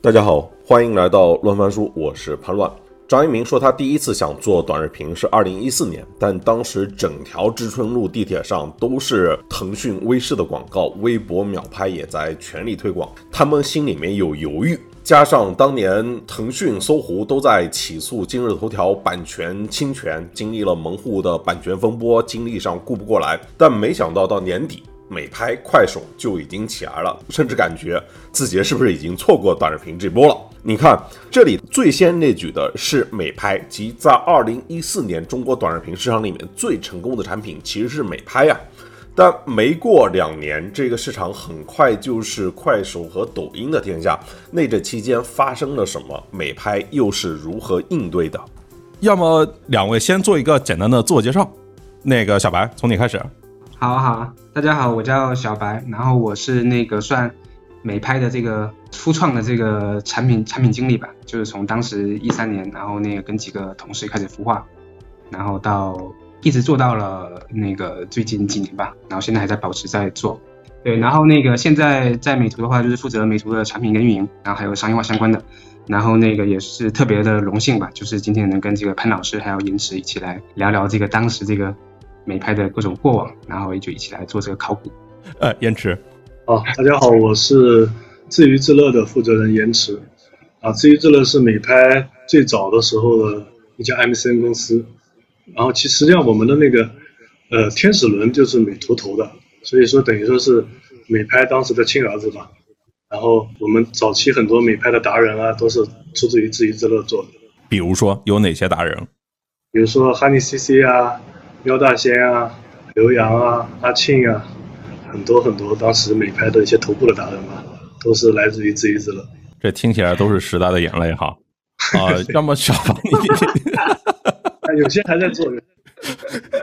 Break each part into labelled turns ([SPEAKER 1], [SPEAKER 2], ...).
[SPEAKER 1] 大家好，欢迎来到乱翻书，我是潘乱。张一鸣说，他第一次想做短视频是二零一四年，但当时整条知春路地铁上都是腾讯、微视的广告，微博秒拍也在全力推广，他们心里面有犹豫。加上当年腾讯、搜狐都在起诉今日头条版权侵权，经历了门户的版权风波，精力上顾不过来。但没想到到年底。美拍、快手就已经起来了，甚至感觉自己是不是已经错过短视频这波了？你看，这里最先列举的是美拍，即在二零一四年中国短视频市场里面最成功的产品其实是美拍呀。但没过两年，这个市场很快就是快手和抖音的天下。那这期间发生了什么？美拍又是如何应对的？
[SPEAKER 2] 要么两位先做一个简单的自我介绍。那个小白，从你开始。
[SPEAKER 3] 好好，大家好，我叫小白，然后我是那个算美拍的这个初创的这个产品产品经理吧，就是从当时一三年，然后那个跟几个同事开始孵化，然后到一直做到了那个最近几年吧，然后现在还在保持在做，对，然后那个现在在美图的话，就是负责美图的产品跟运营，然后还有商业化相关的，然后那个也是特别的荣幸吧，就是今天能跟这个潘老师还有延迟一起来聊聊这个当时这个。美拍的各种过往，然后也就一起来做这个考古。
[SPEAKER 2] 呃，延迟。
[SPEAKER 4] 好，大家好，我是自娱自乐的负责人延迟。啊，自娱自乐是美拍最早的时候的一家 MCN 公司。然后其实际上我们的那个呃天使轮就是美图投的，所以说等于说是美拍当时的亲儿子吧。然后我们早期很多美拍的达人啊，都是出自于自娱自乐做的。
[SPEAKER 2] 比如说有哪些达人？
[SPEAKER 4] 比如说 Honey CC 啊。苗大仙啊，刘洋啊，阿庆啊，很多很多当时美拍的一些头部的达人吧，都是来自于自娱自乐。
[SPEAKER 2] 这听起来都是时代的眼泪哈。啊，要么小白
[SPEAKER 4] 你，有些还在做。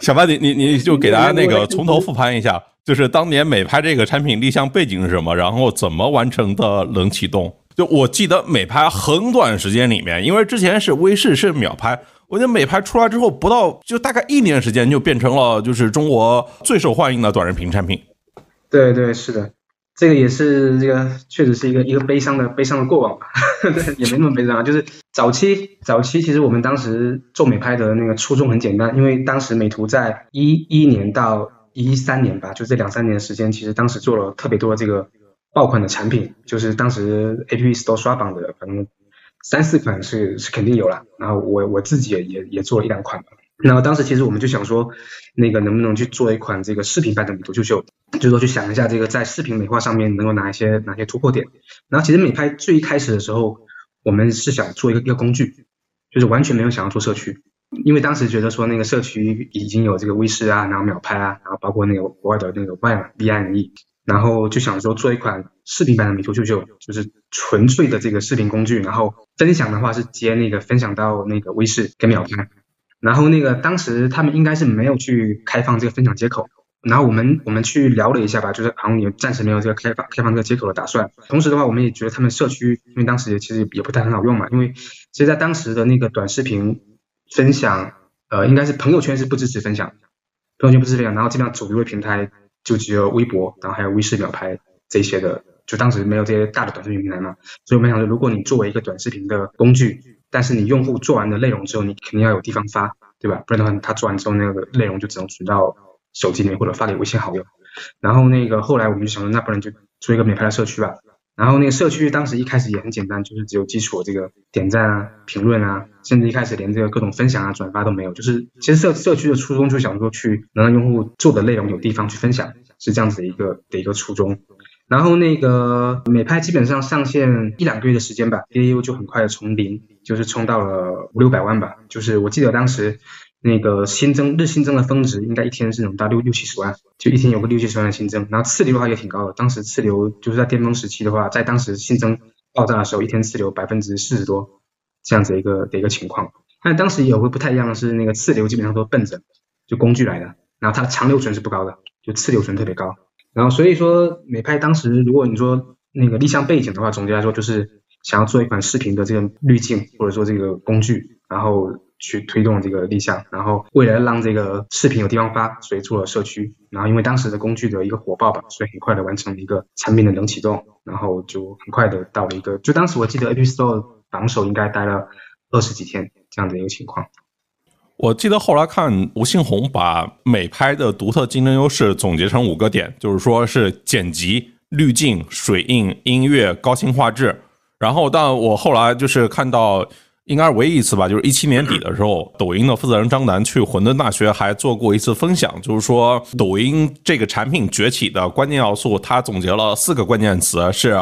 [SPEAKER 2] 小白，你你你就给大家那个从头复盘一下，就是当年美拍这个产品立项背景是什么，然后怎么完成的冷启动。就我记得美拍很短时间里面，因为之前是微视是秒拍。我觉得美拍出来之后，不到就大概一年时间，就变成了就是中国最受欢迎的短视频产品。
[SPEAKER 3] 对对是的，这个也是这个确实是一个一个悲伤的悲伤的过往吧，对，也没那么悲伤啊。就是早期早期，其实我们当时做美拍的那个初衷很简单，因为当时美图在一一年到一三年吧，就这两三年时间，其实当时做了特别多这个爆款的产品，就是当时 A P P Store 刷榜的，反正。三四款是是肯定有了，然后我我自己也也也做了一两款，然后当时其实我们就想说，那个能不能去做一款这个视频版的美图秀秀，就是说去想一下这个在视频美化上面能够哪一些哪些突破点。然后其实美拍最一开始的时候，我们是想做一个一个工具，就是完全没有想要做社区，因为当时觉得说那个社区已经有这个微视啊，然后秒拍啊，然后包括那个国外的那个 Y V I N E。然后就想说做一款视频版的美图秀秀，就是纯粹的这个视频工具。然后分享的话是接那个分享到那个微视跟秒拍。然后那个当时他们应该是没有去开放这个分享接口。然后我们我们去聊了一下吧，就是好像也暂时没有这个开放开放这个接口的打算。同时的话，我们也觉得他们社区，因为当时也其实也不太很好用嘛。因为其实在当时的那个短视频分享，呃，应该是朋友圈是不支持分享，朋友圈不支持分享。然后基本上主流的平台。就只有微博，然后还有微视秒拍这些的，就当时没有这些大的短视频平台嘛，所以我们想说，如果你作为一个短视频的工具，但是你用户做完的内容之后，你肯定要有地方发，对吧？不然的话，他做完之后那个内容就只能存到手机里面或者发给微信好友。然后那个后来我们就想说，那不然就做一个免拍的社区吧。然后那个社区当时一开始也很简单，就是只有基础的这个点赞啊、评论啊，甚至一开始连这个各种分享啊、转发都没有。就是其实社社区的初衷就想说去能让用户做的内容有地方去分享，是这样子的一个的一个初衷。然后那个美拍基本上上线一两个月的时间吧，DAU 就很快的从零就是冲到了五六百万吧。就是我记得当时。那个新增日新增的峰值应该一天是能达六六七十万，就一天有个六七十万的新增，然后次流的话也挺高的，当时次流就是在巅峰时期的话，在当时新增爆炸的时候，一天次流百分之四十多这样子一个的一个情况。但当时有个不太一样的是，那个次流基本上都奔着就工具来的，然后它的长留存是不高的，就次留存特别高。然后所以说美拍当时如果你说那个立项背景的话，总结来说就是想要做一款视频的这个滤镜或者说这个工具，然后。去推动这个立项，然后为了让这个视频有地方发，所以做了社区。然后因为当时的工具的一个火爆吧，所以很快的完成了一个产品的冷启动，然后就很快的到了一个，就当时我记得 App Store 榜首应该待了二十几天这样的一个情况。
[SPEAKER 2] 我记得后来看吴信红把美拍的独特竞争优势总结成五个点，就是说是剪辑、滤镜、水印、音乐、高清画质。然后，但我后来就是看到。应该是唯一一次吧，就是一七年底的时候，抖音的负责人张楠去混沌大学还做过一次分享，就是说抖音这个产品崛起的关键要素，他总结了四个关键词，是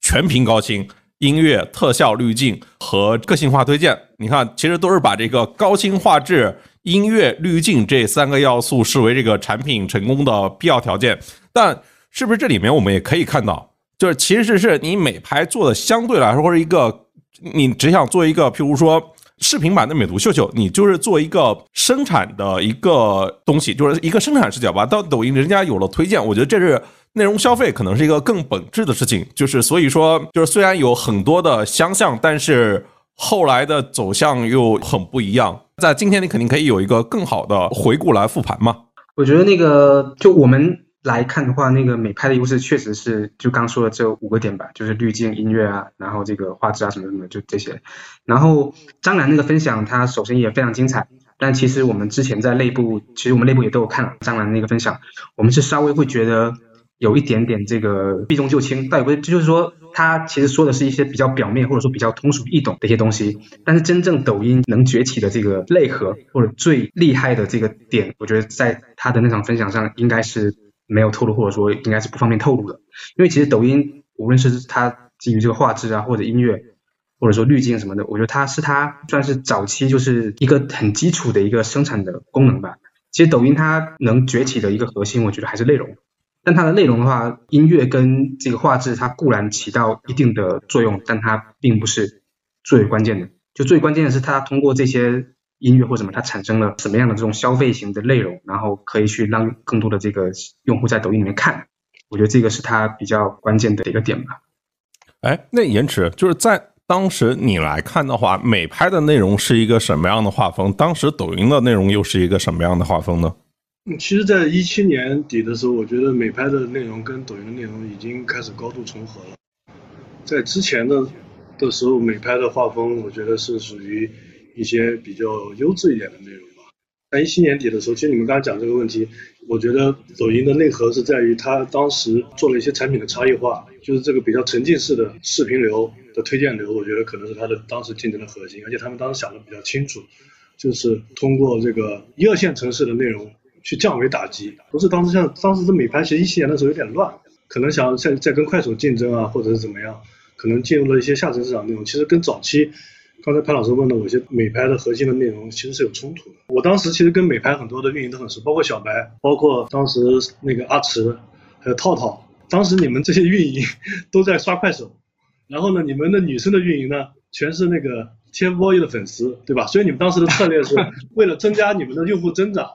[SPEAKER 2] 全屏高清、音乐、特效、滤镜和个性化推荐。你看，其实都是把这个高清画质、音乐、滤镜这三个要素视为这个产品成功的必要条件。但是不是这里面我们也可以看到，就是其实是你美拍做的相对来说或者一个。你只想做一个，譬如说视频版的美图秀秀，你就是做一个生产的一个东西，就是一个生产视角吧。到抖音，人家有了推荐，我觉得这是内容消费可能是一个更本质的事情。就是所以说，就是虽然有很多的相像，但是后来的走向又很不一样。在今天，你肯定可以有一个更好的回顾来复盘嘛。
[SPEAKER 3] 我觉得那个就我们。来看的话，那个美拍的优势确实是就刚说的这五个点吧，就是滤镜、音乐啊，然后这个画质啊什么什么，就这些。然后张楠那个分享，他首先也非常精彩，但其实我们之前在内部，其实我们内部也都有看了张楠那个分享，我们是稍微会觉得有一点点这个避重就轻，但也不是，就是说他其实说的是一些比较表面或者说比较通俗易懂的一些东西，但是真正抖音能崛起的这个内核或者最厉害的这个点，我觉得在他的那场分享上应该是。没有透露，或者说应该是不方便透露的，因为其实抖音无论是它基于这个画质啊，或者音乐，或者说滤镜什么的，我觉得它是它算是早期就是一个很基础的一个生产的功能吧。其实抖音它能崛起的一个核心，我觉得还是内容。但它的内容的话，音乐跟这个画质，它固然起到一定的作用，但它并不是最关键的。就最关键的是它通过这些。音乐或什么，它产生了什么样的这种消费型的内容，然后可以去让更多的这个用户在抖音里面看，我觉得这个是它比较关键的一个点吧。
[SPEAKER 2] 哎，那延迟就是在当时你来看的话，美拍的内容是一个什么样的画风？当时抖音的内容又是一个什么样的画风呢？
[SPEAKER 4] 嗯，其实，在一七年底的时候，我觉得美拍的内容跟抖音的内容已经开始高度重合了。在之前的的时候，美拍的画风，我觉得是属于。一些比较优质一点的内容吧。在一七年底的时候，其实你们刚才讲这个问题，我觉得抖音的内核是在于它当时做了一些产品的差异化，就是这个比较沉浸式的视频流的推荐流，我觉得可能是它的当时竞争的核心。而且他们当时想的比较清楚，就是通过这个一二线城市的内容去降维打击。不是当时像当时的美拍，其实一七年的时候有点乱，可能想在在跟快手竞争啊，或者是怎么样，可能进入了一些下沉市场内容。其实跟早期。刚才潘老师问的我一些美拍的核心的内容，其实是有冲突的。我当时其实跟美拍很多的运营都很熟，包括小白，包括当时那个阿池，还有套套。当时你们这些运营都在刷快手，然后呢，你们的女生的运营呢，全是那个 TFBOYS 的粉丝，对吧？所以你们当时的策略是为了增加你们的用户增长。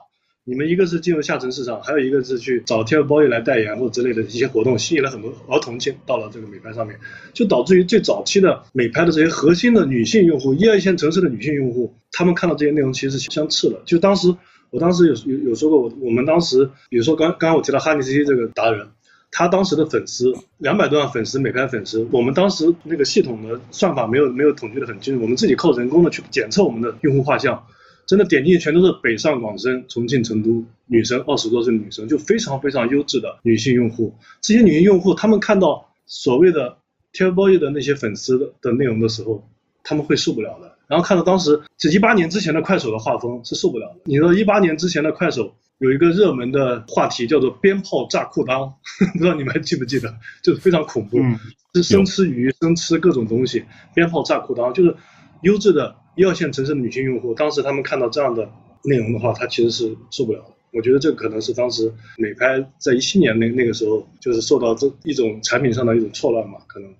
[SPEAKER 4] 你们一个是进入下沉市场，还有一个是去找 TFBOYS 来代言或之类的一些活动，吸引了很多儿童进到了这个美拍上面，就导致于最早期的美拍的这些核心的女性用户，一二线城市的女性用户，他们看到这些内容其实是相斥的。就当时我当时有有有说过，我我们当时比如说刚刚刚我提到哈尼 CC 这个达人，他当时的粉丝两百多万粉丝美拍粉丝，我们当时那个系统的算法没有没有统计的很精准，我们自己靠人工的去检测我们的用户画像。真的点进去全都是北上广深、重庆、成都女生，二十多岁的女生，就非常非常优质的女性用户。这些女性用户，她们看到所谓的 TFBOYS 的那些粉丝的的内容的时候，他们会受不了的。然后看到当时这一八年之前的快手的画风是受不了的。你知道一八年之前的快手有一个热门的话题叫做“鞭炮炸裤裆”，不知道你们还记不记得？就是非常恐怖，是生吃鱼、生吃各种东西，鞭炮炸裤裆，就是优质的。一二线城市的女性用户，当时他们看到这样的内容的话，他其实是受不了的。我觉得这可能是当时美拍在一七年那那个时候，就是受到这一种产品上的一种错乱嘛，可能。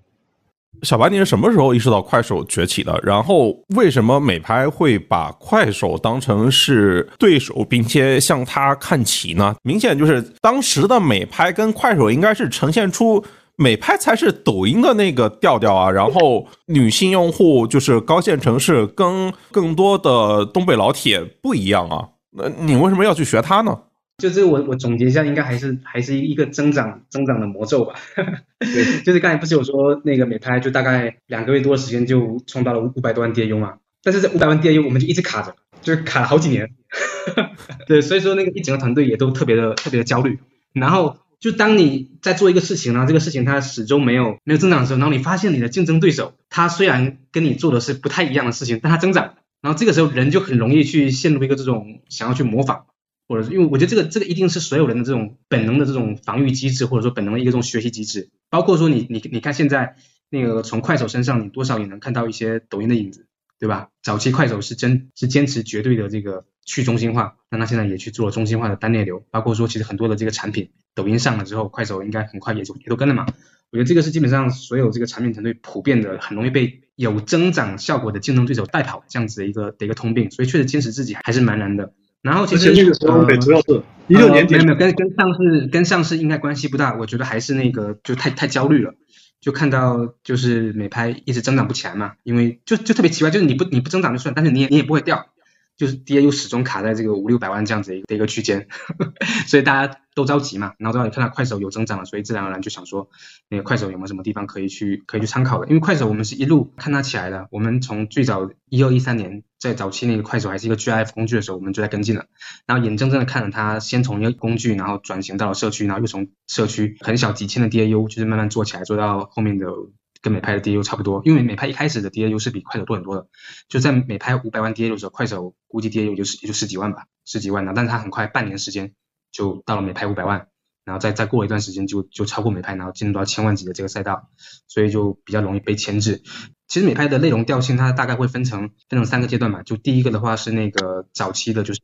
[SPEAKER 2] 小白，你是什么时候意识到快手崛起的？然后为什么美拍会把快手当成是对手，并且向他看齐呢？明显就是当时的美拍跟快手应该是呈现出。美拍才是抖音的那个调调啊，然后女性用户就是高线城市跟更多的东北老铁不一样啊，那你为什么要去学它呢？
[SPEAKER 3] 就这个我我总结一下，应该还是还是一个增长增长的魔咒吧。对，就是刚才不是有说那个美拍就大概两个月多的时间就冲到了五五百多万 DAU 嘛，但是这五百万 DAU 我们就一直卡着，就是卡了好几年。对，所以说那个一整个团队也都特别的特别的焦虑。然后就当你在做一个事情呢，这个事情它始终没有没有增长的时候，然后你发现你的竞争对手他虽然跟你做的是不太一样的事情，但他增长，然后这个时候人就很容易去陷入一个这种想要去模仿。或者是因为我觉得这个这个一定是所有人的这种本能的这种防御机制，或者说本能的一个这种学习机制。包括说你你你看现在那个从快手身上，你多少也能看到一些抖音的影子，对吧？早期快手是真是坚持绝对的这个去中心化，那他现在也去做了中心化的单链流。包括说其实很多的这个产品，抖音上了之后，快手应该很快也就也都跟了嘛。我觉得这个是基本上所有这个产品团队普遍的很容易被有增长效果的竞争对手带跑这样子的一个的一个通病。所以确实坚持自己还是蛮难的。然后其实
[SPEAKER 4] 那个时候主要是一六年底，
[SPEAKER 3] 没有没有跟跟上市跟上市应该关系不大，我觉得还是那个就太太焦虑了，就看到就是美拍一直增长不起来嘛，因为就就特别奇怪，就是你不你不增长就算，但是你也你也不会掉。就是 DAU 始终卡在这个五六百万这样子一个一个区间，所以大家都着急嘛。然后正好也看到快手有增长了，所以自然而然就想说，那个快手有没有什么地方可以去可以去参考的？因为快手我们是一路看它起来的，我们从最早一二一三年在早期那个快手还是一个 GIF 工具的时候，我们就在跟进了，然后眼睁睁的看着它先从一个工具，然后转型到了社区，然后又从社区很小几千的 DAU，就是慢慢做起来，做到后面的。跟美拍的 DAU 差不多，因为美拍一开始的 DAU 是比快手多很多的，就在美拍五百万 DAU 的时候，快手估计 DAU 就是也就十几万吧，十几万的，但是它很快半年时间就到了美拍五百万，然后再再过一段时间就就超过美拍，然后进入到千万级的这个赛道，所以就比较容易被牵制。其实美拍的内容调性它大概会分成分成三个阶段嘛，就第一个的话是那个早期的，就是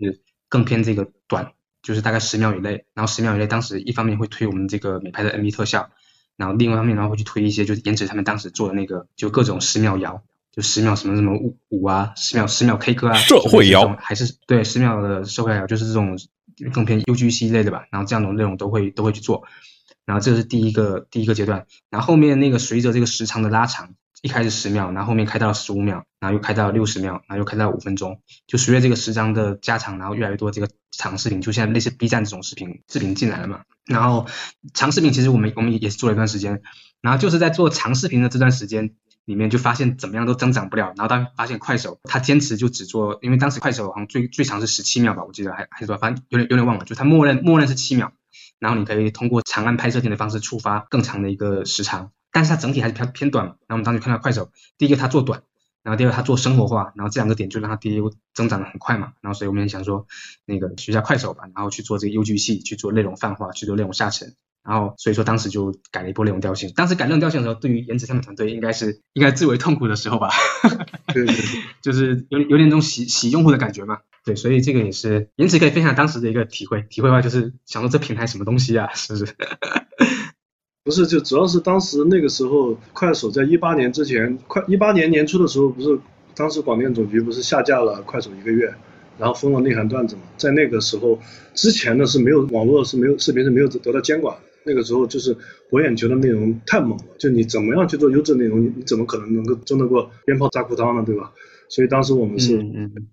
[SPEAKER 3] 更偏这个短，就是大概十秒以内，然后十秒以内当时一方面会推我们这个美拍的 MV 特效。然后另外一方面，然后会去推一些，就是颜值他们当时做的那个，就各种十秒摇，就十秒什么什么舞舞啊，十秒十秒 K 歌啊，
[SPEAKER 2] 社会摇
[SPEAKER 3] 还是对十秒的社会摇，就是这种更偏 UGC 类的吧。然后这样的内容都会都会去做。然后这是第一个第一个阶段。然后后面那个随着这个时长的拉长，一开始十秒，然后后面开到了十五秒，然后又开到了六十秒，然后又开到五分钟。就随着这个时长的加长，然后越来越多这个长视频，就像类似 B 站这种视频视频进来了嘛。然后长视频其实我们我们也是做了一段时间，然后就是在做长视频的这段时间里面，就发现怎么样都增长不了。然后当发现快手他坚持就只做，因为当时快手好像最最长是十七秒吧，我记得还还是多，反正有点有点忘了，就它默认默认是七秒，然后你可以通过长按拍摄键的方式触发更长的一个时长，但是它整体还是偏偏短。然后我们当时看到快手，第一个它做短。然后第二个，他做生活化，然后这两个点就让他 DAU 增长的很快嘛。然后所以我们也想说，那个学下快手吧，然后去做这个 UGC，去做内容泛化，去做内容下沉。然后所以说当时就改了一波内容调性。当时改内容调性的时候，对于颜值他们团队应该是应该最为痛苦的时候吧。
[SPEAKER 4] 对对对，
[SPEAKER 3] 就是有有点那种洗洗用户的感觉嘛。对，所以这个也是颜值可以分享当时的一个体会。体会的话就是想说这平台什么东西啊，是不是？
[SPEAKER 4] 不是，就主要是当时那个时候，快手在一八年之前，快一八年年初的时候，不是当时广电总局不是下架了快手一个月，然后封了内涵段子嘛？在那个时候之前呢是没有网络是没有视频是没有得到监管，那个时候就是博眼球的内容太猛了，就你怎么样去做优质内容，你你怎么可能能够争得过鞭炮炸裤裆呢？对吧？所以当时我们是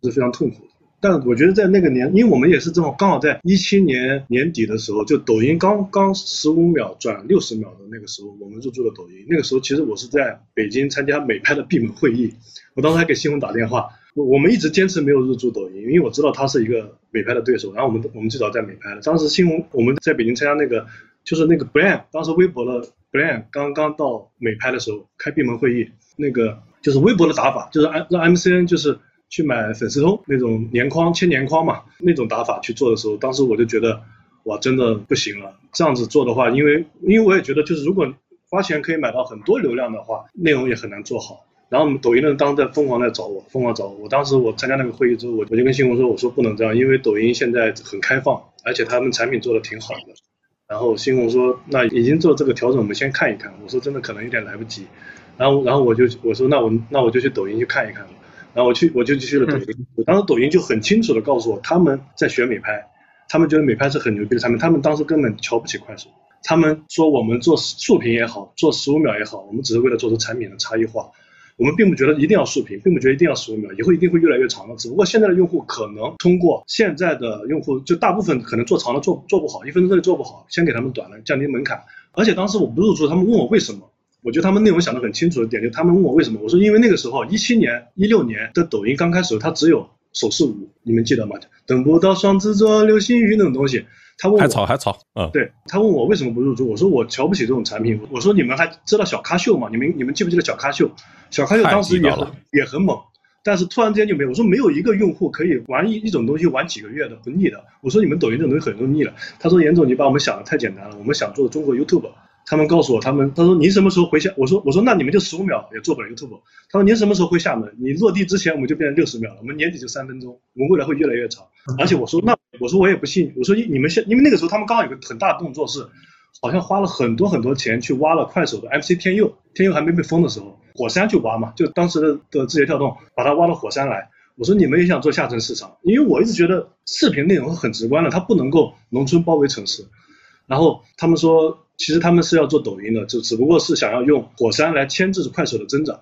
[SPEAKER 4] 是非常痛苦的。但我觉得在那个年，因为我们也是正好刚好在一七年年底的时候，就抖音刚刚十五秒转六十秒的那个时候，我们入驻了抖音。那个时候其实我是在北京参加美拍的闭门会议，我当时还给新闻打电话。我我们一直坚持没有入驻抖音，因为我知道它是一个美拍的对手。然后我们我们最早在美拍的，当时新闻我们在北京参加那个就是那个 Brand，当时微博的 Brand 刚刚到美拍的时候开闭门会议，那个就是微博的打法，就是让让 MCN 就是。去买粉丝通那种年框签年框嘛，那种打法去做的时候，当时我就觉得，哇，真的不行了。这样子做的话，因为因为我也觉得，就是如果花钱可以买到很多流量的话，内容也很难做好。然后抖音的人当时在疯狂在找我，疯狂找我。我当时我参加那个会议之后，我我就跟新红说，我说不能这样，因为抖音现在很开放，而且他们产品做的挺好的。然后新红说，那已经做这个调整，我们先看一看。我说真的可能有点来不及。然后然后我就我说那我那我就去抖音去看一看。然后我去，我就去了抖音。我当时抖音就很清楚的告诉我，他们在学美拍，他们觉得美拍是很牛逼的产品，他们当时根本瞧不起快手。他们说我们做竖屏也好，做十五秒也好，我们只是为了做出产品的差异化。我们并不觉得一定要竖屏，并不觉得一定要十五秒，以后一定会越来越长的。只不过现在的用户可能通过现在的用户，就大部分可能做长了做做不好，一分钟内做不好，先给他们短的，降低门槛。而且当时我不入驻，他们问我为什么，我觉得他们内容想得很清楚的点，就他们问我为什么，我说因为那个时候一七年、一六年的抖音刚开始，它只有手势舞，你们记得吗？等不到双子座流星雨那种东西。他问我
[SPEAKER 2] 还吵还吵，嗯，
[SPEAKER 4] 对他问我为什么不入驻，我说我瞧不起这种产品。我说你们还知道小咖秀吗？你们你们记不记得小咖秀？小咖秀当时也很也很猛，但是突然之间就没有。我说没有一个用户可以玩一一种东西玩几个月的不腻的。我说你们抖音这种东西很容易腻了。他说严总你把我们想的太简单了，我们想做中国 YouTube。他们告诉我他们他说您什么时候回厦？我说我说那你们就十五秒也做不了 YouTube。他说您什么时候回厦门？你落地之前我们就变成六十秒了，我们年底就三分钟，我们未来会越来越长。而且我说那我说我也不信，我说你们现因为那个时候他们刚好有个很大的动作是，好像花了很多很多钱去挖了快手的 MC 天佑，天佑还没被封的时候，火山去挖嘛，就当时的的字节跳动把它挖到火山来。我说你们也想做下沉市场，因为我一直觉得视频内容很直观的，它不能够农村包围城市。然后他们说。其实他们是要做抖音的，就只不过是想要用火山来牵制快手的增长，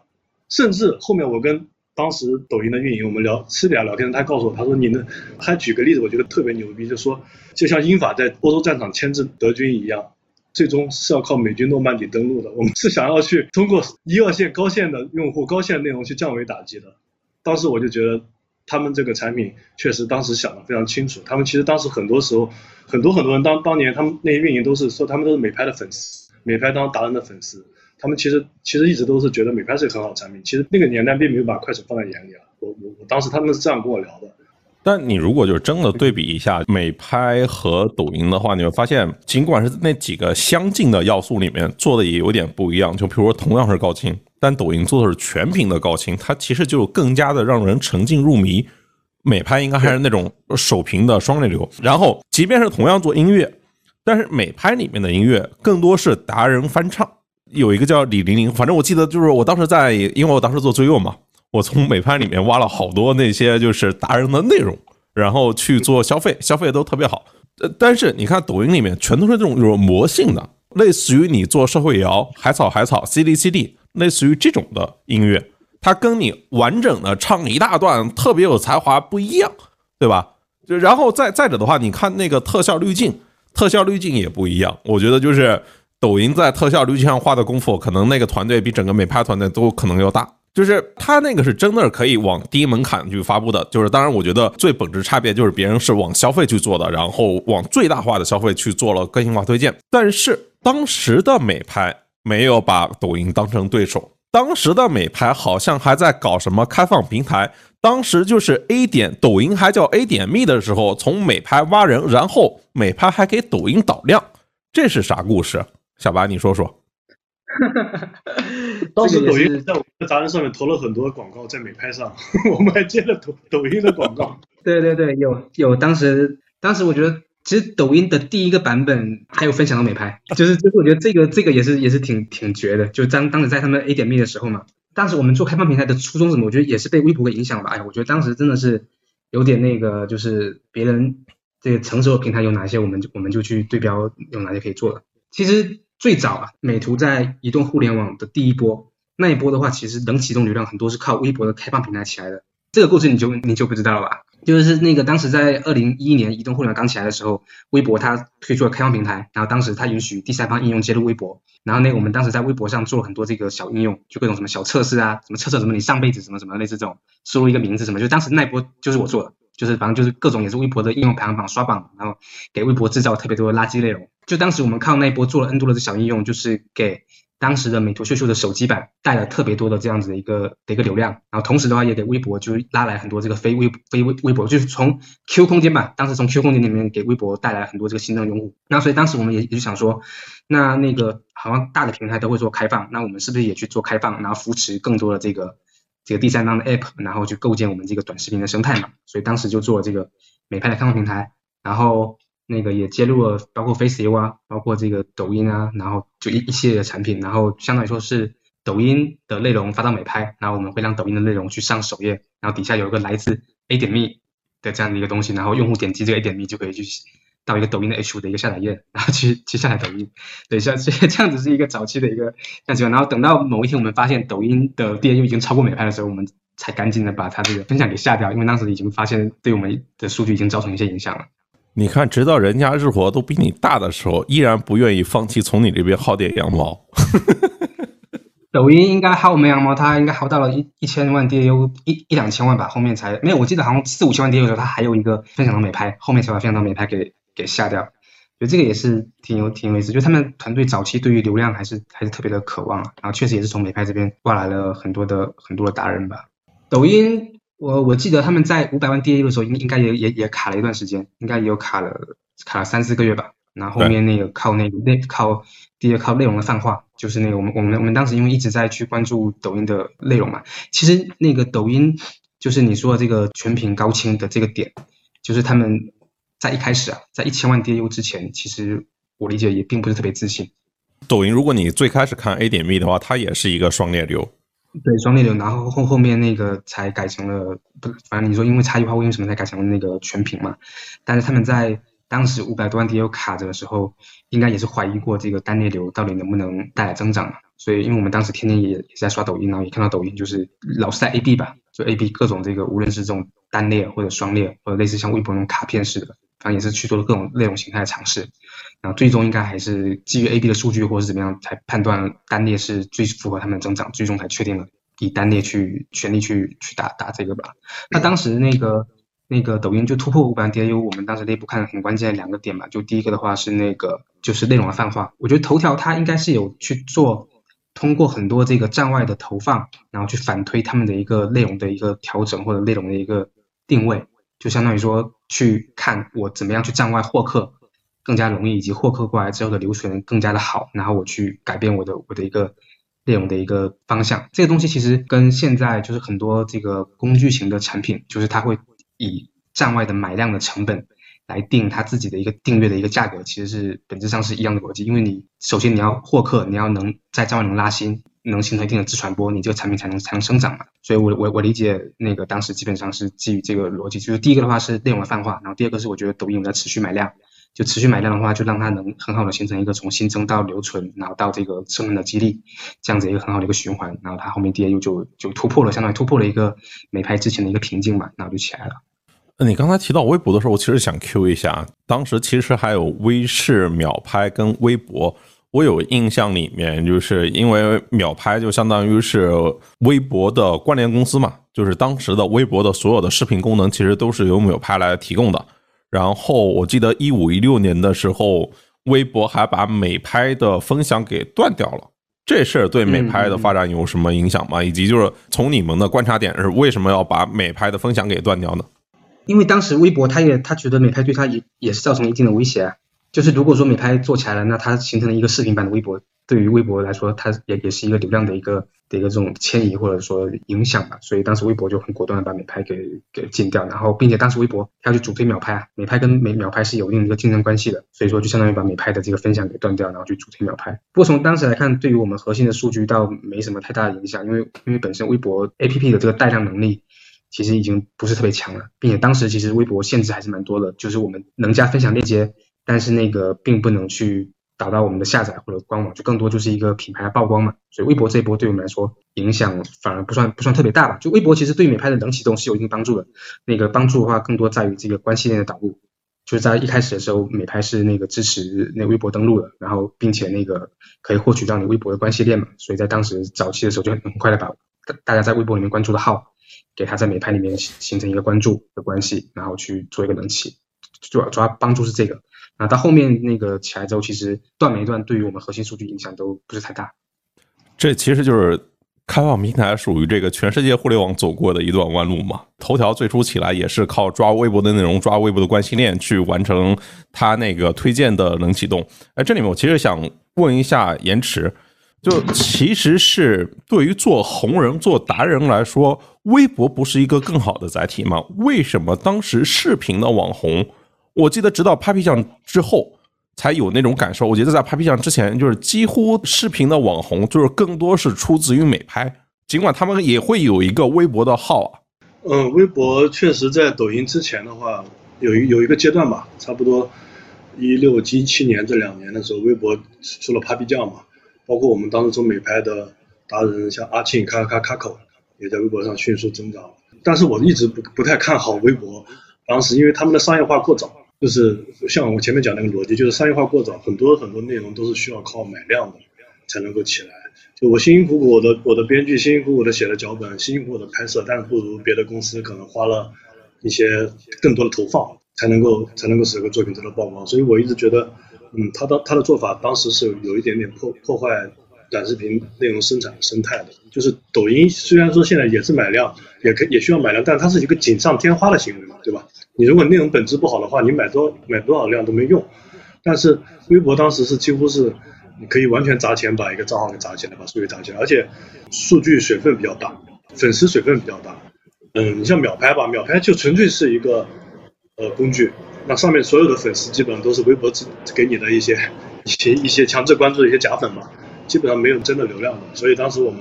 [SPEAKER 4] 甚至后面我跟当时抖音的运营我们聊私底下聊天，他告诉我，他说你能还举个例子，我觉得特别牛逼，就说就像英法在欧洲战场牵制德军一样，最终是要靠美军诺曼底登陆的。我们是想要去通过一二线高线的用户、高线内容去降维打击的。当时我就觉得。他们这个产品确实当时想的非常清楚，他们其实当时很多时候，很多很多人当当年他们那些运营都是说他们都是美拍的粉丝，美拍当达人的粉丝，他们其实其实一直都是觉得美拍是一个很好的产品，其实那个年代并没有把快手放在眼里啊，我我我当时他们是这样跟我聊的。
[SPEAKER 2] 但你如果就是真的对比一下美拍和抖音的话，你会发现，尽管是那几个相近的要素里面做的也有点不一样，就比如说同样是高清。但抖音做的是全屏的高清，它其实就更加的让人沉浸入迷。美拍应该还是那种首屏的双内流。然后，即便是同样做音乐，但是美拍里面的音乐更多是达人翻唱。有一个叫李玲玲，反正我记得就是我当时在，因为我当时做追用嘛，我从美拍里面挖了好多那些就是达人的内容，然后去做消费，消费都特别好。但是你看抖音里面全都是这种有魔性的，类似于你做社会摇、海草海草、C D C D。类似于这种的音乐，它跟你完整的唱一大段特别有才华不一样，对吧？就然后再再者的话，你看那个特效滤镜，特效滤镜也不一样。我觉得就是抖音在特效滤镜上花的功夫，可能那个团队比整个美拍团队都可能要大。就是他那个是真的可以往低门槛去发布的。就是当然，我觉得最本质差别就是别人是往消费去做的，然后往最大化的消费去做了个性化推荐。但是当时的美拍。没有把抖音当成对手，当时的美拍好像还在搞什么开放平台，当时就是 A 点，抖音还叫 A 点 me 的时候，从美拍挖人，然后美拍还给抖音导量，这是啥故事？小白，你说说。
[SPEAKER 4] 当时抖音在我们的杂志上面投了很多广告，在美拍上，我们还接了抖抖音的广告。
[SPEAKER 3] 对对对，有有，当时当时我觉得。其实抖音的第一个版本还有分享到美拍，就是就是我觉得这个这个也是也是挺挺绝的。就当当时在他们 A 点 me 的时候嘛，当时我们做开放平台的初衷什么？我觉得也是被微博给影响吧。哎呀，我觉得当时真的是有点那个，就是别人这个成熟的平台有哪些，我们就我们就去对标有哪些可以做的。其实最早啊，美图在移动互联网的第一波那一波的话，其实能启动流量很多是靠微博的开放平台起来的。这个故事你就你就不知道了吧？就是那个当时在二零一一年移动互联网刚起来的时候，微博它推出了开放平台，然后当时它允许第三方应用接入微博，然后那个我们当时在微博上做了很多这个小应用，就各种什么小测试啊，什么测测什么你上辈子什么什么类似这种，输入一个名字什么，就当时那一波就是我做的，就是反正就是各种也是微博的应用排行榜刷榜，然后给微博制造特别多的垃圾内容，就当时我们靠那一波做了 N 多的小应用，就是给。当时的美图秀秀的手机版带了特别多的这样子的一个的一个流量，然后同时的话也给微博就拉来很多这个非微非微微博，就是从 Q 空间吧，当时从 Q 空间里面给微博带来很多这个新的用户。那所以当时我们也也就想说，那那个好像大的平台都会做开放，那我们是不是也去做开放，然后扶持更多的这个这个第三方的 App，然后去构建我们这个短视频的生态嘛？所以当时就做这个美拍的开放平台，然后。那个也接入了，包括 Faceu 啊，包括这个抖音啊，然后就一一系列的产品，然后相当于说是抖音的内容发到美拍，然后我们会让抖音的内容去上首页，然后底下有一个来自 A 点 me 的这样的一个东西，然后用户点击这个 A 点 me 就可以去到一个抖音的 H 五的一个下载页，然后去去下载抖音。对，像 这这样子是一个早期的一个样子。然后等到某一天我们发现抖音的 DAU 已经超过美拍的时候，我们才赶紧的把它这个分享给下掉，因为当时已经发现对我们的数据已经造成一些影响了。
[SPEAKER 2] 你看，直到人家日活都比你大的时候，依然不愿意放弃从你这边薅点羊毛。
[SPEAKER 3] 抖音应该薅我们羊毛，它应该薅到了一一千万 DAU，一一两千万吧，后面才没有。我记得好像四五千万 DAU 的时候，它还有一个分享到美拍，后面才把分享到美拍给给下掉。所以这个也是挺有挺有意思，就他们团队早期对于流量还是还是特别的渴望啊。然后确实也是从美拍这边挖来了很多的很多的达人吧。抖音，我我记得他们在五百万 DAU 的时候，应应该也也也卡了一段时间，应该也有卡了卡了三四个月吧。然后后面那个靠那个内靠第二靠内容的泛化，就是那个我们我们我们当时因为一直在去关注抖音的内容嘛，其实那个抖音就是你说的这个全屏高清的这个点，就是他们在一开始啊，在一千万 DAU 之前，其实我理解也并不是特别自信。
[SPEAKER 2] 抖音如果你最开始看 A 点 B 的话，它也是一个双列流。
[SPEAKER 3] 对双列流，然后后后面那个才改成了不，反正你说因为差异化，为什么才改成了那个全屏嘛？但是他们在当时五百多万 DAU 卡着的时候，应该也是怀疑过这个单列流到底能不能带来增长嘛？所以，因为我们当时天天也也在刷抖音，然后也看到抖音就是老是在 AB 吧，就 AB 各种这个，无论是这种单列或者双列，或者类似像微博那种卡片式的，反正也是去做了各种内容形态的尝试。然后最终应该还是基于 AB 的数据或者是怎么样，才判断单列是最符合他们增长，最终才确定了以单列去全力去去打打这个吧。那当时那个。那个抖音就突破五百万 DAU，我们当时内部看很关键两个点嘛，就第一个的话是那个就是内容的泛化，我觉得头条它应该是有去做，通过很多这个站外的投放，然后去反推他们的一个内容的一个调整或者内容的一个定位，就相当于说去看我怎么样去站外获客更加容易，以及获客过来之后的留存更加的好，然后我去改变我的我的一个内容的一个方向。这个东西其实跟现在就是很多这个工具型的产品，就是它会。以站外的买量的成本来定它自己的一个订阅的一个价格，其实是本质上是一样的逻辑。因为你首先你要获客，你要能在站外能拉新，能形成一定的自传播，你这个产品才能才能生长嘛。所以，我我我理解那个当时基本上是基于这个逻辑，就是第一个的话是内容的泛化，然后第二个是我觉得抖音我在持续买量，就持续买量的话，就让它能很好的形成一个从新增到留存，然后到这个生命的激励，这样子一个很好的一个循环，然后它后面 DAU 就就突破了，相当于突破了一个美拍之前的一个瓶颈嘛，然后就起来了。
[SPEAKER 2] 那你刚才提到微博的时候，我其实想 Q 一下，当时其实还有微视、秒拍跟微博。我有印象里面，就是因为秒拍就相当于是微博的关联公司嘛，就是当时的微博的所有的视频功能其实都是由秒拍来提供的。然后我记得一五一六年的时候，微博还把美拍的分享给断掉了。这事儿对美拍的发展有什么影响吗？以及就是从你们的观察点是为什么要把美拍的分享给断掉呢？
[SPEAKER 3] 因为当时微博他也他觉得美拍对他也也是造成一定的威胁啊，就是如果说美拍做起来了，那它形成了一个视频版的微博，对于微博来说，它也也是一个流量的一个的一个这种迁移或者说影响吧，所以当时微博就很果断的把美拍给给禁掉，然后并且当时微博它要去主推秒拍啊，美拍跟美秒拍是有一定的一个竞争关系的，所以说就相当于把美拍的这个分享给断掉，然后去主推秒拍。不过从当时来看，对于我们核心的数据倒没什么太大的影响，因为因为本身微博 APP 的这个带量能力。其实已经不是特别强了，并且当时其实微博限制还是蛮多的，就是我们能加分享链接，但是那个并不能去达到我们的下载或者官网，就更多就是一个品牌的曝光嘛。所以微博这一波对我们来说影响反而不算不算特别大吧。就微博其实对美拍的冷启动是有一定帮助的，那个帮助的话更多在于这个关系链的导入，就是在一开始的时候美拍是那个支持那微博登录的，然后并且那个可以获取到你微博的关系链嘛，所以在当时早期的时候就很快的把大大家在微博里面关注的号。给他在美拍里面形形成一个关注的关系，然后去做一个冷启，主要主要帮助是这个。那到后面那个起来之后，其实断没断，对于我们核心数据影响都不是太大。
[SPEAKER 2] 这其实就是开放平台属于这个全世界互联网走过的一段弯路嘛。头条最初起来也是靠抓微博的内容、抓微博的关系链去完成它那个推荐的冷启动。哎，这里面我其实想问一下延迟。就其实是对于做红人、做达人来说，微博不是一个更好的载体吗？为什么当时视频的网红，我记得直到 Papi 酱之后才有那种感受。我觉得在 Papi 酱之前，就是几乎视频的网红就是更多是出自于美拍，尽管他们也会有一个微博的号啊。
[SPEAKER 4] 嗯，微博确实在抖音之前的话，有一有一个阶段吧，差不多一六一七年这两年的时候，微博出了 Papi 酱嘛，包括我们当时做美拍的达人，像阿庆、卡卡卡口，也在微博上迅速增长。但是我一直不不太看好微博，当时因为他们的商业化过早，就是像我前面讲那个逻辑，就是商业化过早，很多很多内容都是需要靠买量的才能够起来。就我辛辛苦苦，我的我的编剧辛辛苦苦的写了脚本，辛辛苦苦的拍摄，但是不如别的公司可能花了一些更多的投放，才能够才能够使这个作品得到曝光。所以我一直觉得，嗯，他的他的做法当时是有一点点破破坏。短视频内容生产生态的，就是抖音虽然说现在也是买量，也可也需要买量，但它是一个锦上添花的行为嘛，对吧？你如果内容本质不好的话，你买多买多少量都没用。但是微博当时是几乎是你可以完全砸钱把一个账号给砸起来，把数据砸起来，而且数据水分比较大，粉丝水分比较大。嗯，你像秒拍吧，秒拍就纯粹是一个呃工具，那上面所有的粉丝基本上都是微博给给你的一些一些一些强制关注的一些假粉嘛。基本上没有真的流量的，所以当时我们，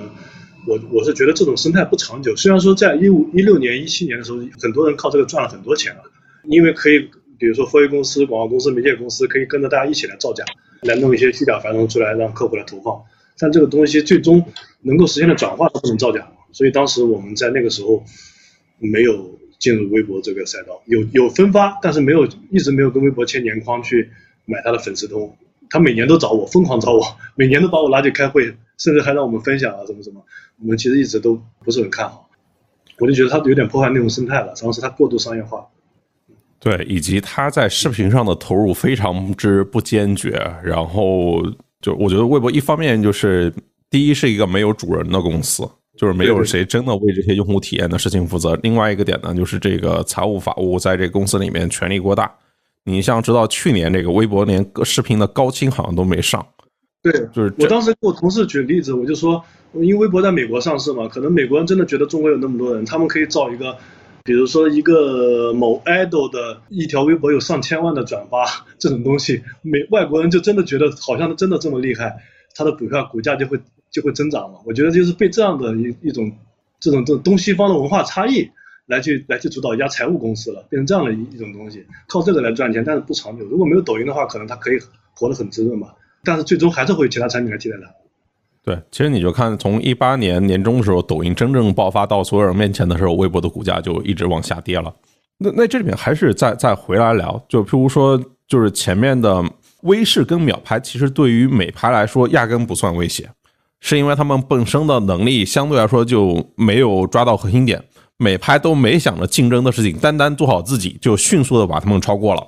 [SPEAKER 4] 我我是觉得这种生态不长久。虽然说在一五一六年、一七年的时候，很多人靠这个赚了很多钱了，因为可以，比如说货运公司、广告公司、媒介公司可以跟着大家一起来造假，来弄一些虚假繁荣出来让客户来投放。但这个东西最终能够实现的转化，是不能造假。所以当时我们在那个时候没有进入微博这个赛道，有有分发，但是没有一直没有跟微博签年框去买他的粉丝通。他每年都找我，疯狂找我，每年都把我拉去开会，甚至还让我们分享啊，什么什么。我们其实一直都不是很看好，我就觉得他有点破坏内容生态了，主要是他过度商业化。
[SPEAKER 2] 对，以及他在视频上的投入非常之不坚决。然后就我觉得微博一方面就是第一是一个没有主人的公司，就是没有谁真的为这些用户体验的事情负责。另外一个点呢，就是这个财务法务在这个公司里面权力过大。你像知道去年这个微博连视频的高清好像都没上，
[SPEAKER 4] 对，
[SPEAKER 2] 就是
[SPEAKER 4] 我当时跟我同事举例子，我就说，因为微博在美国上市嘛，可能美国人真的觉得中国有那么多人，他们可以造一个，比如说一个某 idol 的一条微博有上千万的转发这种东西，美外国人就真的觉得好像真的这么厉害，他的股票股价就会就会增长了。我觉得就是被这样的一一种这种这种东西方的文化差异。来去来去主导一家财务公司了，变成这样的一一种东西，靠这个来赚钱，但是不长久。如果没有抖音的话，可能它可以活得很滋润嘛，但是最终还是会有其他产品来替代它。
[SPEAKER 2] 对，其实你就看从一八年年中的时候，抖音真正爆发到所有人面前的时候，微博的股价就一直往下跌了。那那这里面还是再再回来聊，就譬如说，就是前面的微视跟秒拍，其实对于美拍来说压根不算威胁，是因为他们本身的能力相对来说就没有抓到核心点。每拍都没想着竞争的事情，单单做好自己就迅速的把他们超过了。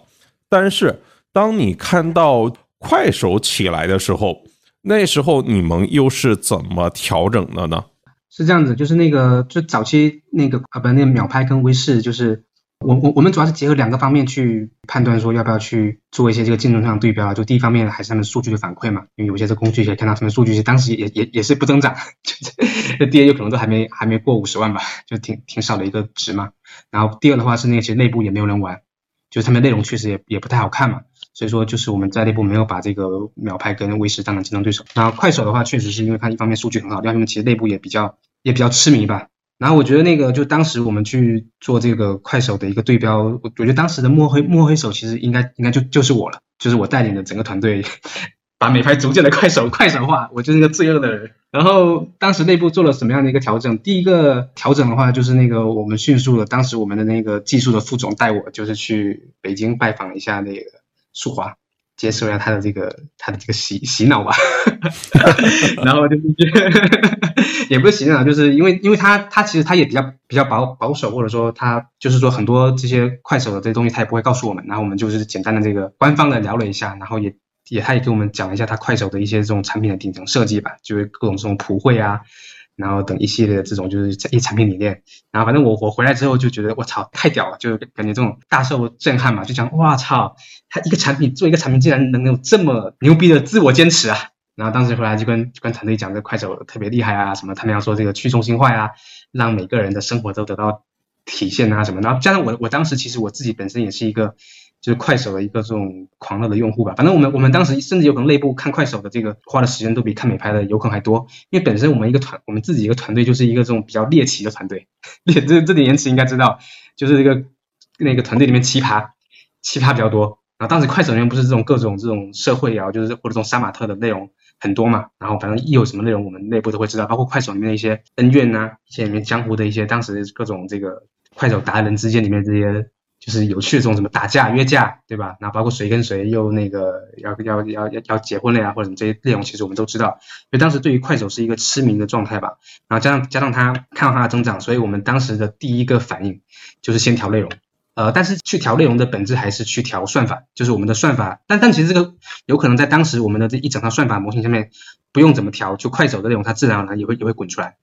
[SPEAKER 2] 但是当你看到快手起来的时候，那时候你们又是怎么调整的呢？
[SPEAKER 3] 是这样子，就是那个就早期那个啊不，那个秒拍跟微视就是。我我我们主要是结合两个方面去判断，说要不要去做一些这个竞争上对标啊。就第一方面还是他们数据的反馈嘛，因为有些这工具可以看到他们数据是当时也也也是不增长，这 DAU 可能都还没还没过五十万吧，就挺挺少的一个值嘛。然后第二的话是那个其实内部也没有人玩，就是他们内容确实也也不太好看嘛，所以说就是我们在内部没有把这个秒拍跟微视当成竞争对手。然后快手的话确实是因为它一方面数据很好，另外他们其实内部也比较也比较痴迷吧。然后我觉得那个就当时我们去做这个快手的一个对标，我我觉得当时的摸黑摸黑手其实应该应该就就是我了，就是我带领的整个团队，把美拍逐渐的快手快手化，我就是那个罪恶的人。然后当时内部做了什么样的一个调整？第一个调整的话就是那个我们迅速的，当时我们的那个技术的副总带我就是去北京拜访一下那个树华。接受一下他的这个他的这个洗洗脑吧，然后就是 也不是洗脑，就是因为因为他他其实他也比较比较保保守，或者说他就是说很多这些快手的这些东西他也不会告诉我们，然后我们就是简单的这个官方的聊了一下，然后也也他也给我们讲了一下他快手的一些这种产品的顶层设计吧，就是各种这种普惠啊。然后等一系列的这种就是一产品理念，然后反正我我回来之后就觉得我操太屌了，就感觉这种大受震撼嘛，就讲哇操，他一个产品做一个产品竟然能有这么牛逼的自我坚持啊！然后当时回来就跟就跟团队讲这快手特别厉害啊，什么他们要说这个去中心化啊，让每个人的生活都得到体现啊什么，然后加上我我当时其实我自己本身也是一个。就是快手的一个这种狂热的用户吧，反正我们我们当时甚至有可能内部看快手的这个花的时间都比看美拍的有可能还多，因为本身我们一个团我们自己一个团队就是一个这种比较猎奇的团队，猎这这点延迟应该知道，就是这个那个团队里面奇葩奇葩比较多，然后当时快手里面不是这种各种这种社会啊，就是或者这种杀马特的内容很多嘛，然后反正一有什么内容，我们内部都会知道，包括快手里面的一些恩怨呐、一些里面江湖的一些当时各种这个快手达人之间里面这些就是有趣的这种什么打架约架，对吧？然后包括谁跟谁又那个要要要要要结婚了呀，或者什么这些内容，其实我们都知道。所以当时对于快手是一个痴迷的状态吧，然后加上加上他看到它的增长，所以我们当时的第一个反应就是先调内容。呃，但是去调内容的本质还是去调算法，就是我们的算法。但但其实这个有可能在当时我们的这一整套算法模型下面不用怎么调，就快手的内容它自然而然也会也会滚出来。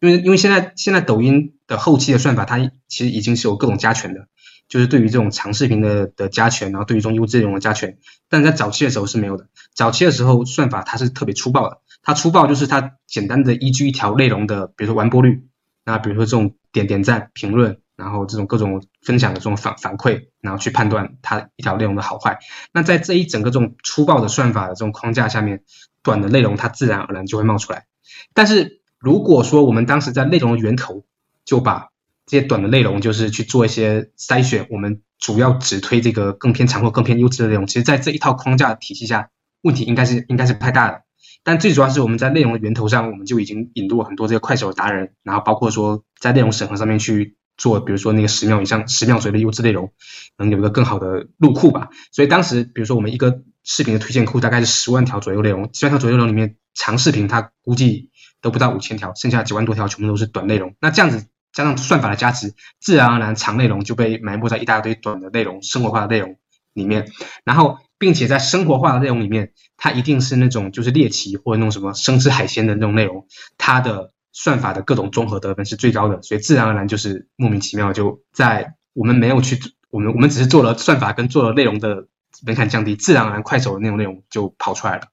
[SPEAKER 3] 因为因为现在现在抖音的后期的算法它其实已经是有各种加权的，就是对于这种长视频的的加权，然后对于这种优质内容的加权。但在早期的时候是没有的，早期的时候算法它是特别粗暴的，它粗暴就是它简单的依据一条内容的，比如说完播率，那比如说这种点点赞、评论。然后这种各种分享的这种反反馈，然后去判断它一条内容的好坏。那在这一整个这种粗暴的算法的这种框架下面，短的内容它自然而然就会冒出来。但是如果说我们当时在内容的源头就把这些短的内容就是去做一些筛选，我们主要只推这个更偏长或更偏优质的内容，其实在这一套框架体系下，问题应该是应该是不太大的。但最主要是我们在内容的源头上，我们就已经引入了很多这个快手达人，然后包括说在内容审核上面去。做，比如说那个十秒以上、十秒左右的优质内容，能有一个更好的入库吧。所以当时，比如说我们一个视频的推荐库大概是十万条左右内容，十万条左右内容里面，长视频它估计都不到五千条，剩下九万多条全部都是短内容。那这样子加上算法的加持，自然而然长内容就被埋没在一大堆短的内容、生活化的内容里面。然后，并且在生活化的内容里面，它一定是那种就是猎奇或者那种什么生吃海鲜的那种内容，它的。算法的各种综合得分是最高的，所以自然而然就是莫名其妙就在我们没有去，我们我们只是做了算法跟做了内容的门槛降低，自然而然快手的那种内容就跑出来了。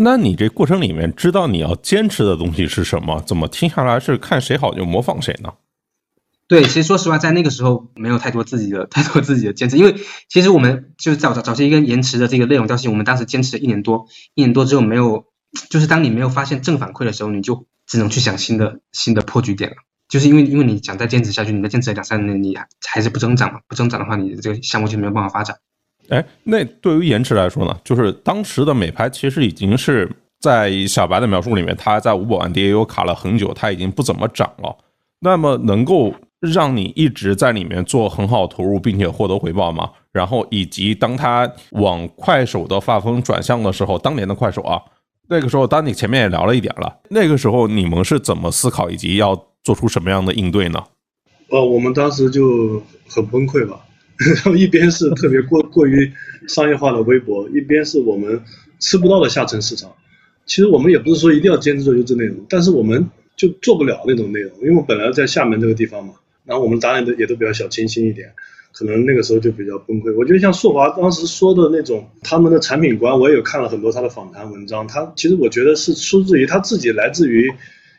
[SPEAKER 2] 那你这过程里面知道你要坚持的东西是什么？怎么听下来是看谁好就模仿谁呢？
[SPEAKER 3] 对，其实说实话，在那个时候没有太多自己的太多自己的坚持，因为其实我们就是早早早期一个延迟的这个内容调性，我们当时坚持了一年多，一年多之后没有，就是当你没有发现正反馈的时候，你就。只能去想新的新的破局点了，就是因为因为你想再坚持下去，你再坚持两三年，你还是不增长嘛？不增长的话，你这个项目就没有办法发展。
[SPEAKER 2] 哎，那对于延迟来说呢？就是当时的美拍其实已经是在小白的描述里面，它在五百万 DAU 卡了很久，它已经不怎么涨了。那么能够让你一直在里面做很好投入，并且获得回报吗？然后以及当它往快手的发风转向的时候，当年的快手啊。那个时候，当你前面也聊了一点了，那个时候你们是怎么思考以及要做出什么样的应对呢？
[SPEAKER 4] 呃，我们当时就很崩溃吧，然后一边是特别过过于商业化的微博，一边是我们吃不到的下沉市场。其实我们也不是说一定要坚持做优质内容，但是我们就做不了那种内容，因为我本来在厦门这个地方嘛，然后我们当然都也都比较小清新一点。可能那个时候就比较崩溃。我觉得像硕华当时说的那种，他们的产品观，我也有看了很多他的访谈文章。他其实我觉得是出自于他自己，来自于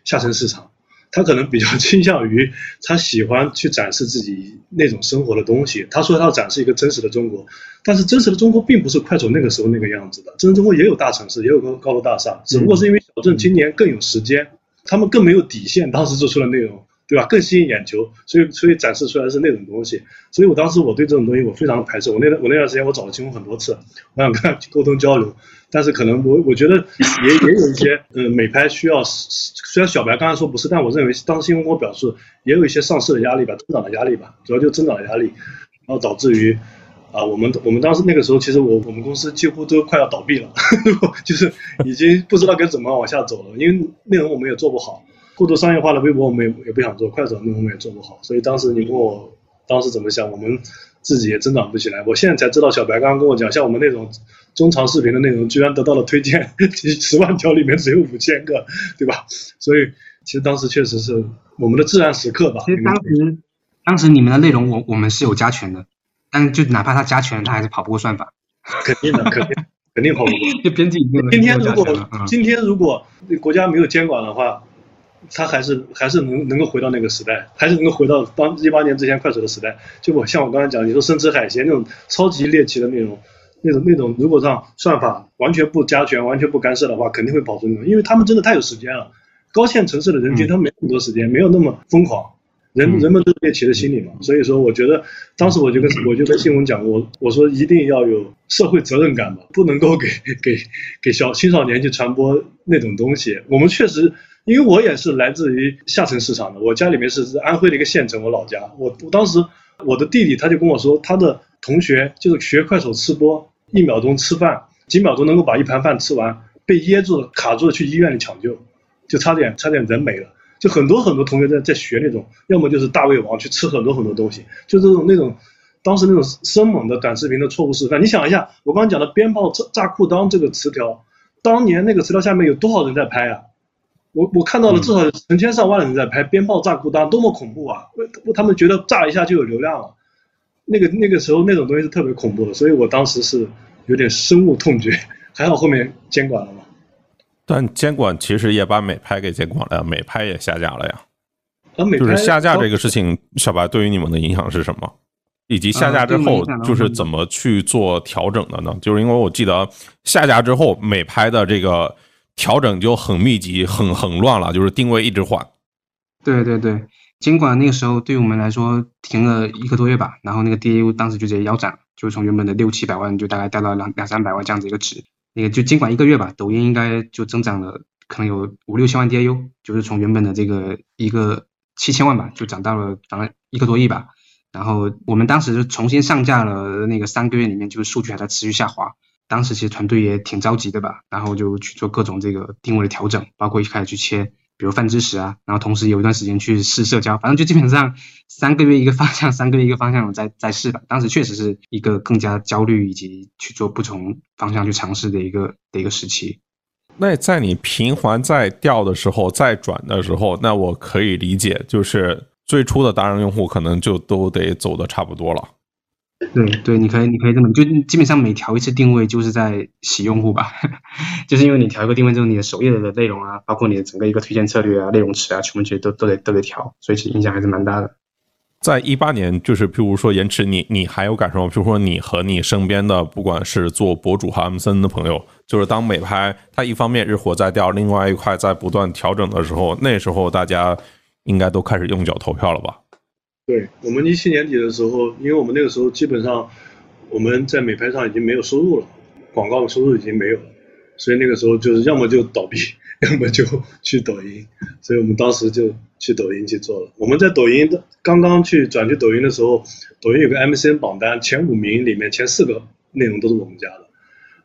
[SPEAKER 4] 下沉市场。他可能比较 倾向于他喜欢去展示自己那种生活的东西。他说他要展示一个真实的中国，但是真实的中国并不是快手那个时候那个样子的。真实中国也有大城市，也有高高楼大厦，只不过是因为小镇青年更有时间，他们更没有底线，当时做出的内容。对吧？更吸引眼球，所以所以展示出来是那种东西。所以我当时我对这种东西我非常的排斥。我那我那段时间我找了清风很多次，我想跟他沟通交流，但是可能我我觉得也也有一些呃美拍需要，虽然小白刚才说不是，但我认为当时清风我表述也有一些上市的压力吧，增长的压力吧，主要就增长的压力，然后导致于啊我们我们当时那个时候其实我我们公司几乎都快要倒闭了，就是已经不知道该怎么往下走了，因为内容我们也做不好。过度商业化的微博我们也也不想做，快手内容我们也做不好，所以当时你问我当时怎么想，我们自己也增长不起来。我现在才知道，小白刚刚跟我讲，像我们那种中长视频的内容，居然得到了推荐，十万条里面只有五千个，对吧？所以其实当时确实是我们的自然时刻吧。
[SPEAKER 3] 其实当时当时你们的内容我我们是有加权的，但就哪怕他加权，他还是跑不过算法。
[SPEAKER 4] 肯定的，肯定肯定跑不过。
[SPEAKER 3] 就编辑
[SPEAKER 4] 今天如果今天如果国家没有监管的话。他还是还是能能够回到那个时代，还是能够回到当一八年之前快手的时代。就我像我刚才讲，你说生吃海鲜那种超级猎奇的内容，那种那种，如果让算法完全不加权、完全不干涉的话，肯定会跑出那种，因为他们真的太有时间了。高线城市的人群他没那么多时间，没有那么疯狂，人人们都猎奇的心理嘛，所以说我觉得当时我就跟我就跟新闻讲，我我说一定要有社会责任感嘛，不能够给给给小青少年去传播那种东西。我们确实，因为我也是来自于下沉市场的，我家里面是安徽的一个县城，我老家。我我当时我的弟弟他就跟我说，他的同学就是学快手吃播，一秒钟吃饭，几秒钟能够把一盘饭吃完，被噎住了，卡住了，去医院里抢救，就差点差点人没了。就很多很多同学在在学那种，要么就是大胃王去吃很多很多东西，就这种那种，当时那种生猛的短视频的错误示范。你想一下，我刚刚讲的“鞭炮炸炸裤裆”这个词条，当年那个词条下面有多少人在拍啊？我我看到了至少成千上万的人在拍“鞭炮炸裤裆”，多么恐怖啊！他们觉得炸一下就有流量了，那个那个时候那种东西是特别恐怖的，所以我当时是有点深恶痛绝。还好后面监管了嘛。
[SPEAKER 2] 但监管其实也把美拍给监管了呀，美拍也下架了呀。
[SPEAKER 4] 啊，美
[SPEAKER 2] 就是下架这个事情，小白对于你们的影响是什么？以及下架之后就是怎么去做调整的呢？就是因为我记得下架之后，美拍的这个调整就很密集、很很乱了，就是定位一直换。
[SPEAKER 3] 对对对，监管那个时候对于我们来说停了一个多月吧，然后那个 DAU 当时就直接腰斩，就是从原本的六七百万就大概掉到两两三百万这样子一个值。那个就监管一个月吧，抖音应该就增长了，可能有五六千万 DAU，就是从原本的这个一个七千万吧，就涨到了涨了一个多亿吧。然后我们当时重新上架了那个三个月里面，就是数据还在持续下滑，当时其实团队也挺着急的吧，然后就去做各种这个定位的调整，包括一开始去切。比如泛知识啊，然后同时有一段时间去试社交，反正就基本上三个月一个方向，三个月一个方向在在试吧。当时确实是一个更加焦虑以及去做不同方向去尝试的一个的一个时期。
[SPEAKER 2] 那在你频繁在调的时候，在转的时候，那我可以理解，就是最初的达人用户可能就都得走的差不多了。
[SPEAKER 3] 对对，你可以，你可以这么，就基本上每调一次定位就是在洗用户吧，就是因为你调一个定位之后，你的首页的内容啊，包括你的整个一个推荐策略啊、内容池啊，全部其实都都得都得调，所以其实影响还是蛮大的。
[SPEAKER 2] 在一八年，就是譬如说延迟，你你还有感受吗？譬如说你和你身边的不管是做博主和 M 森的朋友，就是当美拍它一方面日活在掉，另外一块在不断调整的时候，那时候大家应该都开始用脚投票了吧？
[SPEAKER 4] 对我们一七年底的时候，因为我们那个时候基本上我们在美拍上已经没有收入了，广告收入已经没有了，所以那个时候就是要么就倒闭，要么就去抖音，所以我们当时就去抖音去做了。我们在抖音的刚刚去转去抖音的时候，抖音有个 MCN 榜单前五名里面前四个内容都是我们家的，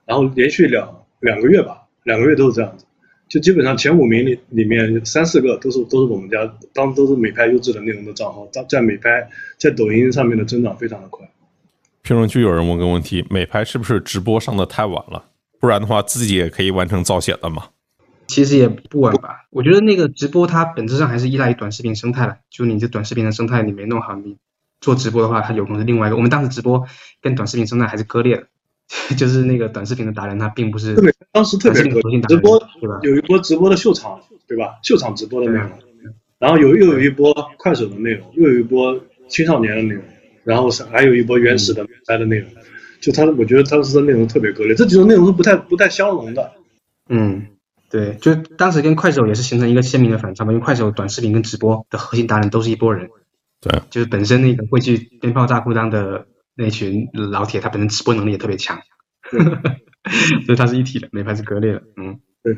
[SPEAKER 4] 然后连续两两个月吧，两个月都是这样子。就基本上前五名里里面三四个都是都是我们家当都是美拍优质的内容的账号，在在美拍在抖音上面的增长非常的快。
[SPEAKER 2] 评论区有人问个问题：美拍是不是直播上的太晚了？不然的话自己也可以完成造血的嘛？
[SPEAKER 3] 其实也不晚吧。我觉得那个直播它本质上还是依赖于短视频生态的，就你这短视频的生态你没弄好，你做直播的话，它有可能是另外一个。我们当时直播跟短视频生态还是割裂的。就是那个短视频的达人，他并不是
[SPEAKER 4] 对，当时特别核心直播，对吧？有一波直播的秀场，对吧？秀场直播的内容，然后有又有一波快手的内容，又有一波青少年的内容，然后是还有一波原始的拍的内容。就他，我觉得当时的内容特别割裂，这几种内容是不太不太相容的。
[SPEAKER 3] 嗯，对，就当时跟快手也是形成一个鲜明的反差嘛，因为快手短视频跟直播的核心达人都是一波人，
[SPEAKER 2] 对，
[SPEAKER 3] 就是本身那个会去鞭炮炸裤裆的。那群老铁，他本身直播能力也特别强，所以他是一体的，美拍是割裂的。嗯，
[SPEAKER 4] 对。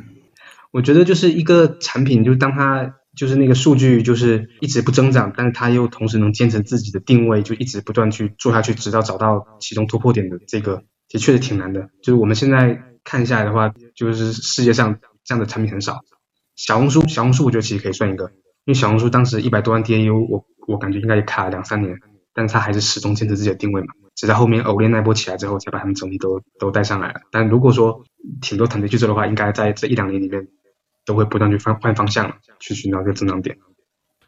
[SPEAKER 3] 我觉得就是一个产品，就是当它就是那个数据就是一直不增长，但是它又同时能坚持自己的定位，就一直不断去做下去，直到找到其中突破点的这个，也确实挺难的。就是我们现在看下来的话，就是世界上这样的产品很少。小红书，小红书我觉得其实可以算一个，因为小红书当时一百多万 DAU，我我感觉应该也卡了两三年。但是他还是始终坚持自己的定位嘛，直到后面偶练那波起来之后，才把他们整体都都带上来了。但如果说挺多团队去做的话，应该在这一两年里面都会不断去换换方向，去寻找一个增长点。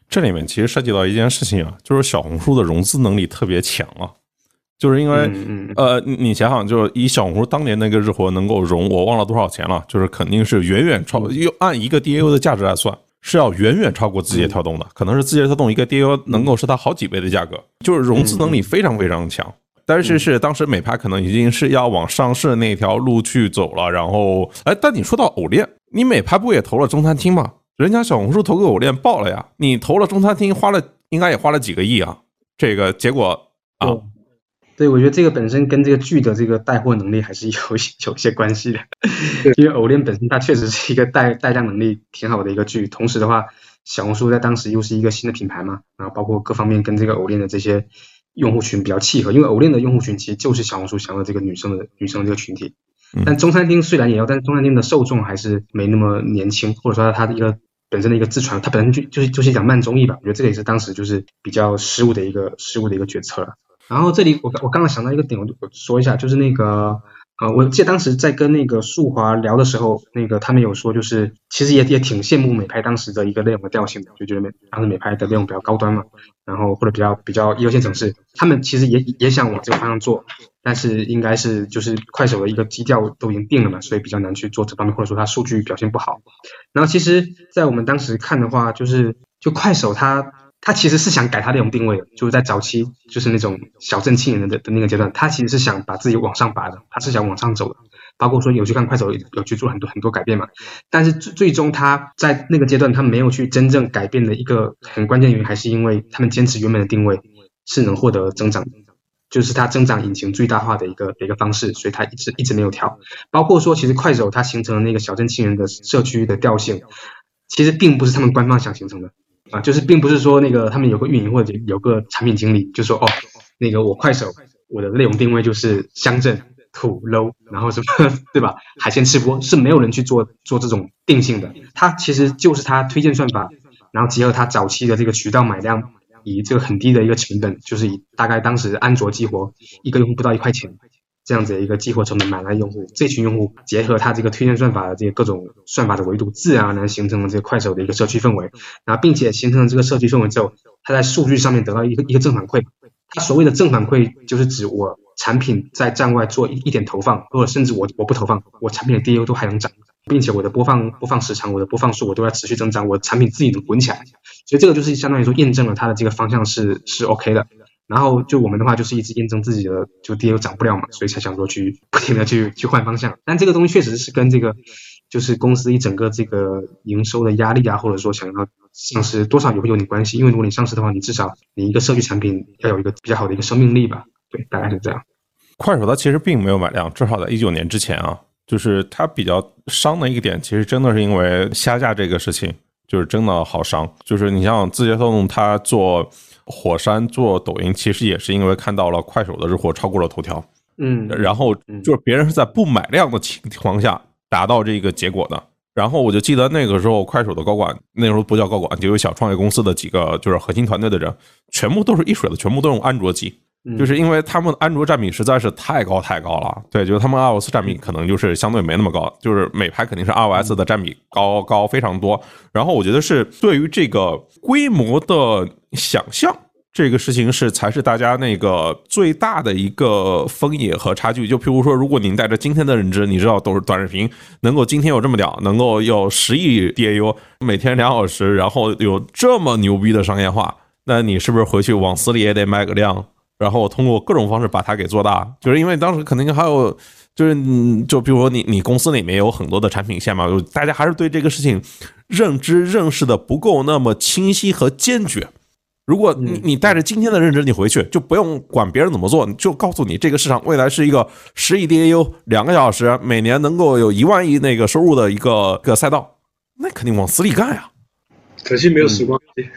[SPEAKER 2] 这里面其实涉及到一件事情啊，就是小红书的融资能力特别强啊，就是因为呃，你想想，就是以小红书当年那个日活能够融，我忘了多少钱了，就是肯定是远远超，又按一个 DAU 的价值来算。是要远远超过字节跳动的，可能是字节跳动一个 DAU 能够是它好几倍的价格，就是融资能力非常非常强。但是是当时美拍可能已经是要往上市那条路去走了，然后哎，但你说到偶练，你美拍不也投了中餐厅吗？人家小红书投个偶练爆了呀，你投了中餐厅花了应该也花了几个亿啊，这个结果啊，
[SPEAKER 3] 对，我觉得这个本身跟这个剧的这个带货能力还是有有些关系的，因为偶练本身它确实是一个带带量能力挺好的一个剧，同时的话，小红书在当时又是一个新的品牌嘛，然后包括各方面跟这个偶练的这些用户群比较契合，因为偶练的用户群其实就是小红书想要这个女生的女生这个群体。但中餐厅虽然也要，但是中餐厅的受众还是没那么年轻，或者说它的一个本身的一个自传，它本身就就是就是讲慢综艺吧。我觉得这个也是当时就是比较失误的一个失误的一个决策了。然后这里我我刚刚想到一个点，我我说一下，就是那个。呃，我记得当时在跟那个树华聊的时候，那个他们有说，就是其实也也挺羡慕美拍当时的一个内容的调性的，就觉得美当时美拍的内容比较高端嘛，然后或者比较比较一二线城市，他们其实也也想往这个方向做，但是应该是就是快手的一个基调都已经定了嘛，所以比较难去做这方面，或者说它数据表现不好。然后其实，在我们当时看的话，就是就快手它。他其实是想改他那种定位，就是在早期，就是那种小镇青年的的那个阶段，他其实是想把自己往上拔的，他是想往上走的。包括说有去看快手，有去做很多很多改变嘛。但是最最终他在那个阶段，他没有去真正改变的一个很关键原因，还是因为他们坚持原本的定位是能获得增长，就是它增长引擎最大化的一个一个方式，所以它一直一直没有调。包括说，其实快手它形成了那个小镇青年的社区的调性，其实并不是他们官方想形成的。啊，就是并不是说那个他们有个运营或者有个产品经理就说哦，那个我快手我的内容定位就是乡镇土 low，然后什么 对吧？海鲜吃播是没有人去做做这种定性的，它其实就是它推荐算法，然后结合它早期的这个渠道买量，以这个很低的一个成本，就是以大概当时安卓激活一个用户不到一块钱。这样子一个激活成本买来用户，这群用户结合他这个推荐算法的这些各种算法的维度，自然而然形成了这个快手的一个社区氛围。然后，并且形成了这个社区氛围之后，它在数据上面得到一个一个正反馈。它所谓的正反馈，就是指我产品在站外做一一点投放，或者甚至我我不投放，我产品的 DAU 都还能涨，并且我的播放播放时长、我的播放数我都在持续增长，我产品自己能滚起来。所以这个就是相当于说验证了它的这个方向是是 OK 的。然后就我们的话就是一直验证自己的就 DAU 涨不了嘛，所以才想说去不停的去去换方向。但这个东西确实是跟这个就是公司一整个这个营收的压力啊，或者说想要上市多少也会有点关系。因为如果你上市的话，你至少你一个社区产品要有一个比较好的一个生命力吧。对，大概是这样。
[SPEAKER 2] 快手它其实并没有买量，至少在一九年之前啊，就是它比较伤的一个点，其实真的是因为下架这个事情，就是真的好伤。就是你像字节跳动，它做。火山做抖音其实也是因为看到了快手的日活超过了头条，
[SPEAKER 3] 嗯，
[SPEAKER 2] 然后就是别人是在不买量的情况下达到这个结果的。然后我就记得那个时候快手的高管，那时候不叫高管，就有小创业公司的几个就是核心团队的人，全部都是一水的，全部都用安卓机。就是因为他们安卓占比实在是太高太高了，对，就是他们 iOS 占比可能就是相对没那么高，就是美拍肯定是 iOS 的占比高高非常多。然后我觉得是对于这个规模的想象，这个事情是才是大家那个最大的一个分野和差距。就譬如说，如果您带着今天的认知，你知道都是短视频能够今天有这么屌，能够有十亿 DAU，每天两小时，然后有这么牛逼的商业化，那你是不是回去往死里也得卖个量？然后通过各种方式把它给做大，就是因为当时肯定还有，就是就比如说你你公司里面有很多的产品线嘛，大家还是对这个事情认知认识的不够那么清晰和坚决。如果你你带着今天的认知你回去，就不用管别人怎么做，就告诉你这个市场未来是一个十亿 DAU 两个小时每年能够有一万亿那个收入的一个个赛道，那肯定往死里干呀。
[SPEAKER 4] 可惜没有时光机。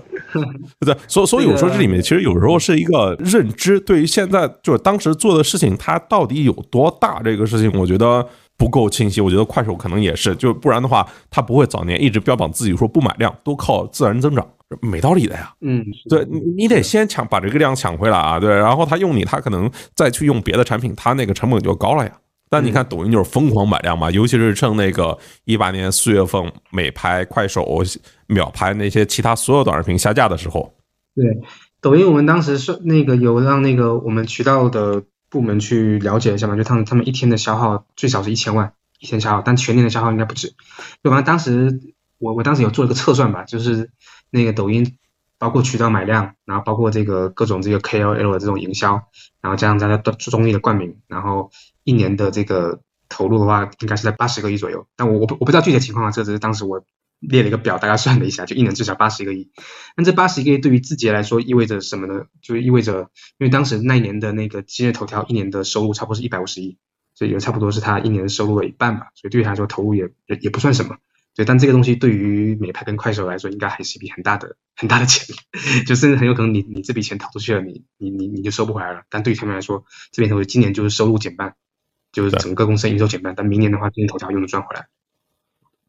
[SPEAKER 2] 对，所所以我说这里面其实有时候是一个认知，对于现在就是当时做的事情，它到底有多大这个事情，我觉得不够清晰。我觉得快手可能也是，就不然的话，他不会早年一直标榜自己说不买量，都靠自然增长，没道理的呀。
[SPEAKER 3] 嗯，
[SPEAKER 2] 对，你你得先抢把这个量抢回来啊，对，然后他用你，他可能再去用别的产品，他那个成本就高了呀。但你看抖音就是疯狂买量嘛，尤其是趁那个一八年四月份美拍、快手、秒拍那些其他所有短视频下架的时候。
[SPEAKER 3] 对，抖音我们当时是那个有让那个我们渠道的部门去了解一下嘛，就他们他们一天的消耗最少是一千万一天消耗，但全年的消耗应该不止。就反正当时我我当时有做了个测算吧，就是那个抖音包括渠道买量，然后包括这个各种这个 KOL 的这种营销，然后加上大家做综艺的冠名，然后。一年的这个投入的话，应该是在八十个亿左右，但我我不我不知道具体情况啊，这只是当时我列了一个表，大家算了一下，就一年至少八十个亿。那这八十个亿对于字节来说意味着什么呢？就意味着，因为当时那一年的那个今日头条一年的收入差不多是一百五十亿，所以也差不多是他一年收入的一半吧。所以对于他来说投入也也也不算什么。对，但这个东西对于美拍跟快手来说，应该还是一笔很大的很大的钱，就甚至很有可能你你这笔钱投出去了，你你你你就收不回来了。但对于他们来说，这边投资今年就是收入减半，就是整个公司营收减半，但明年的话，今年头条又能赚回来。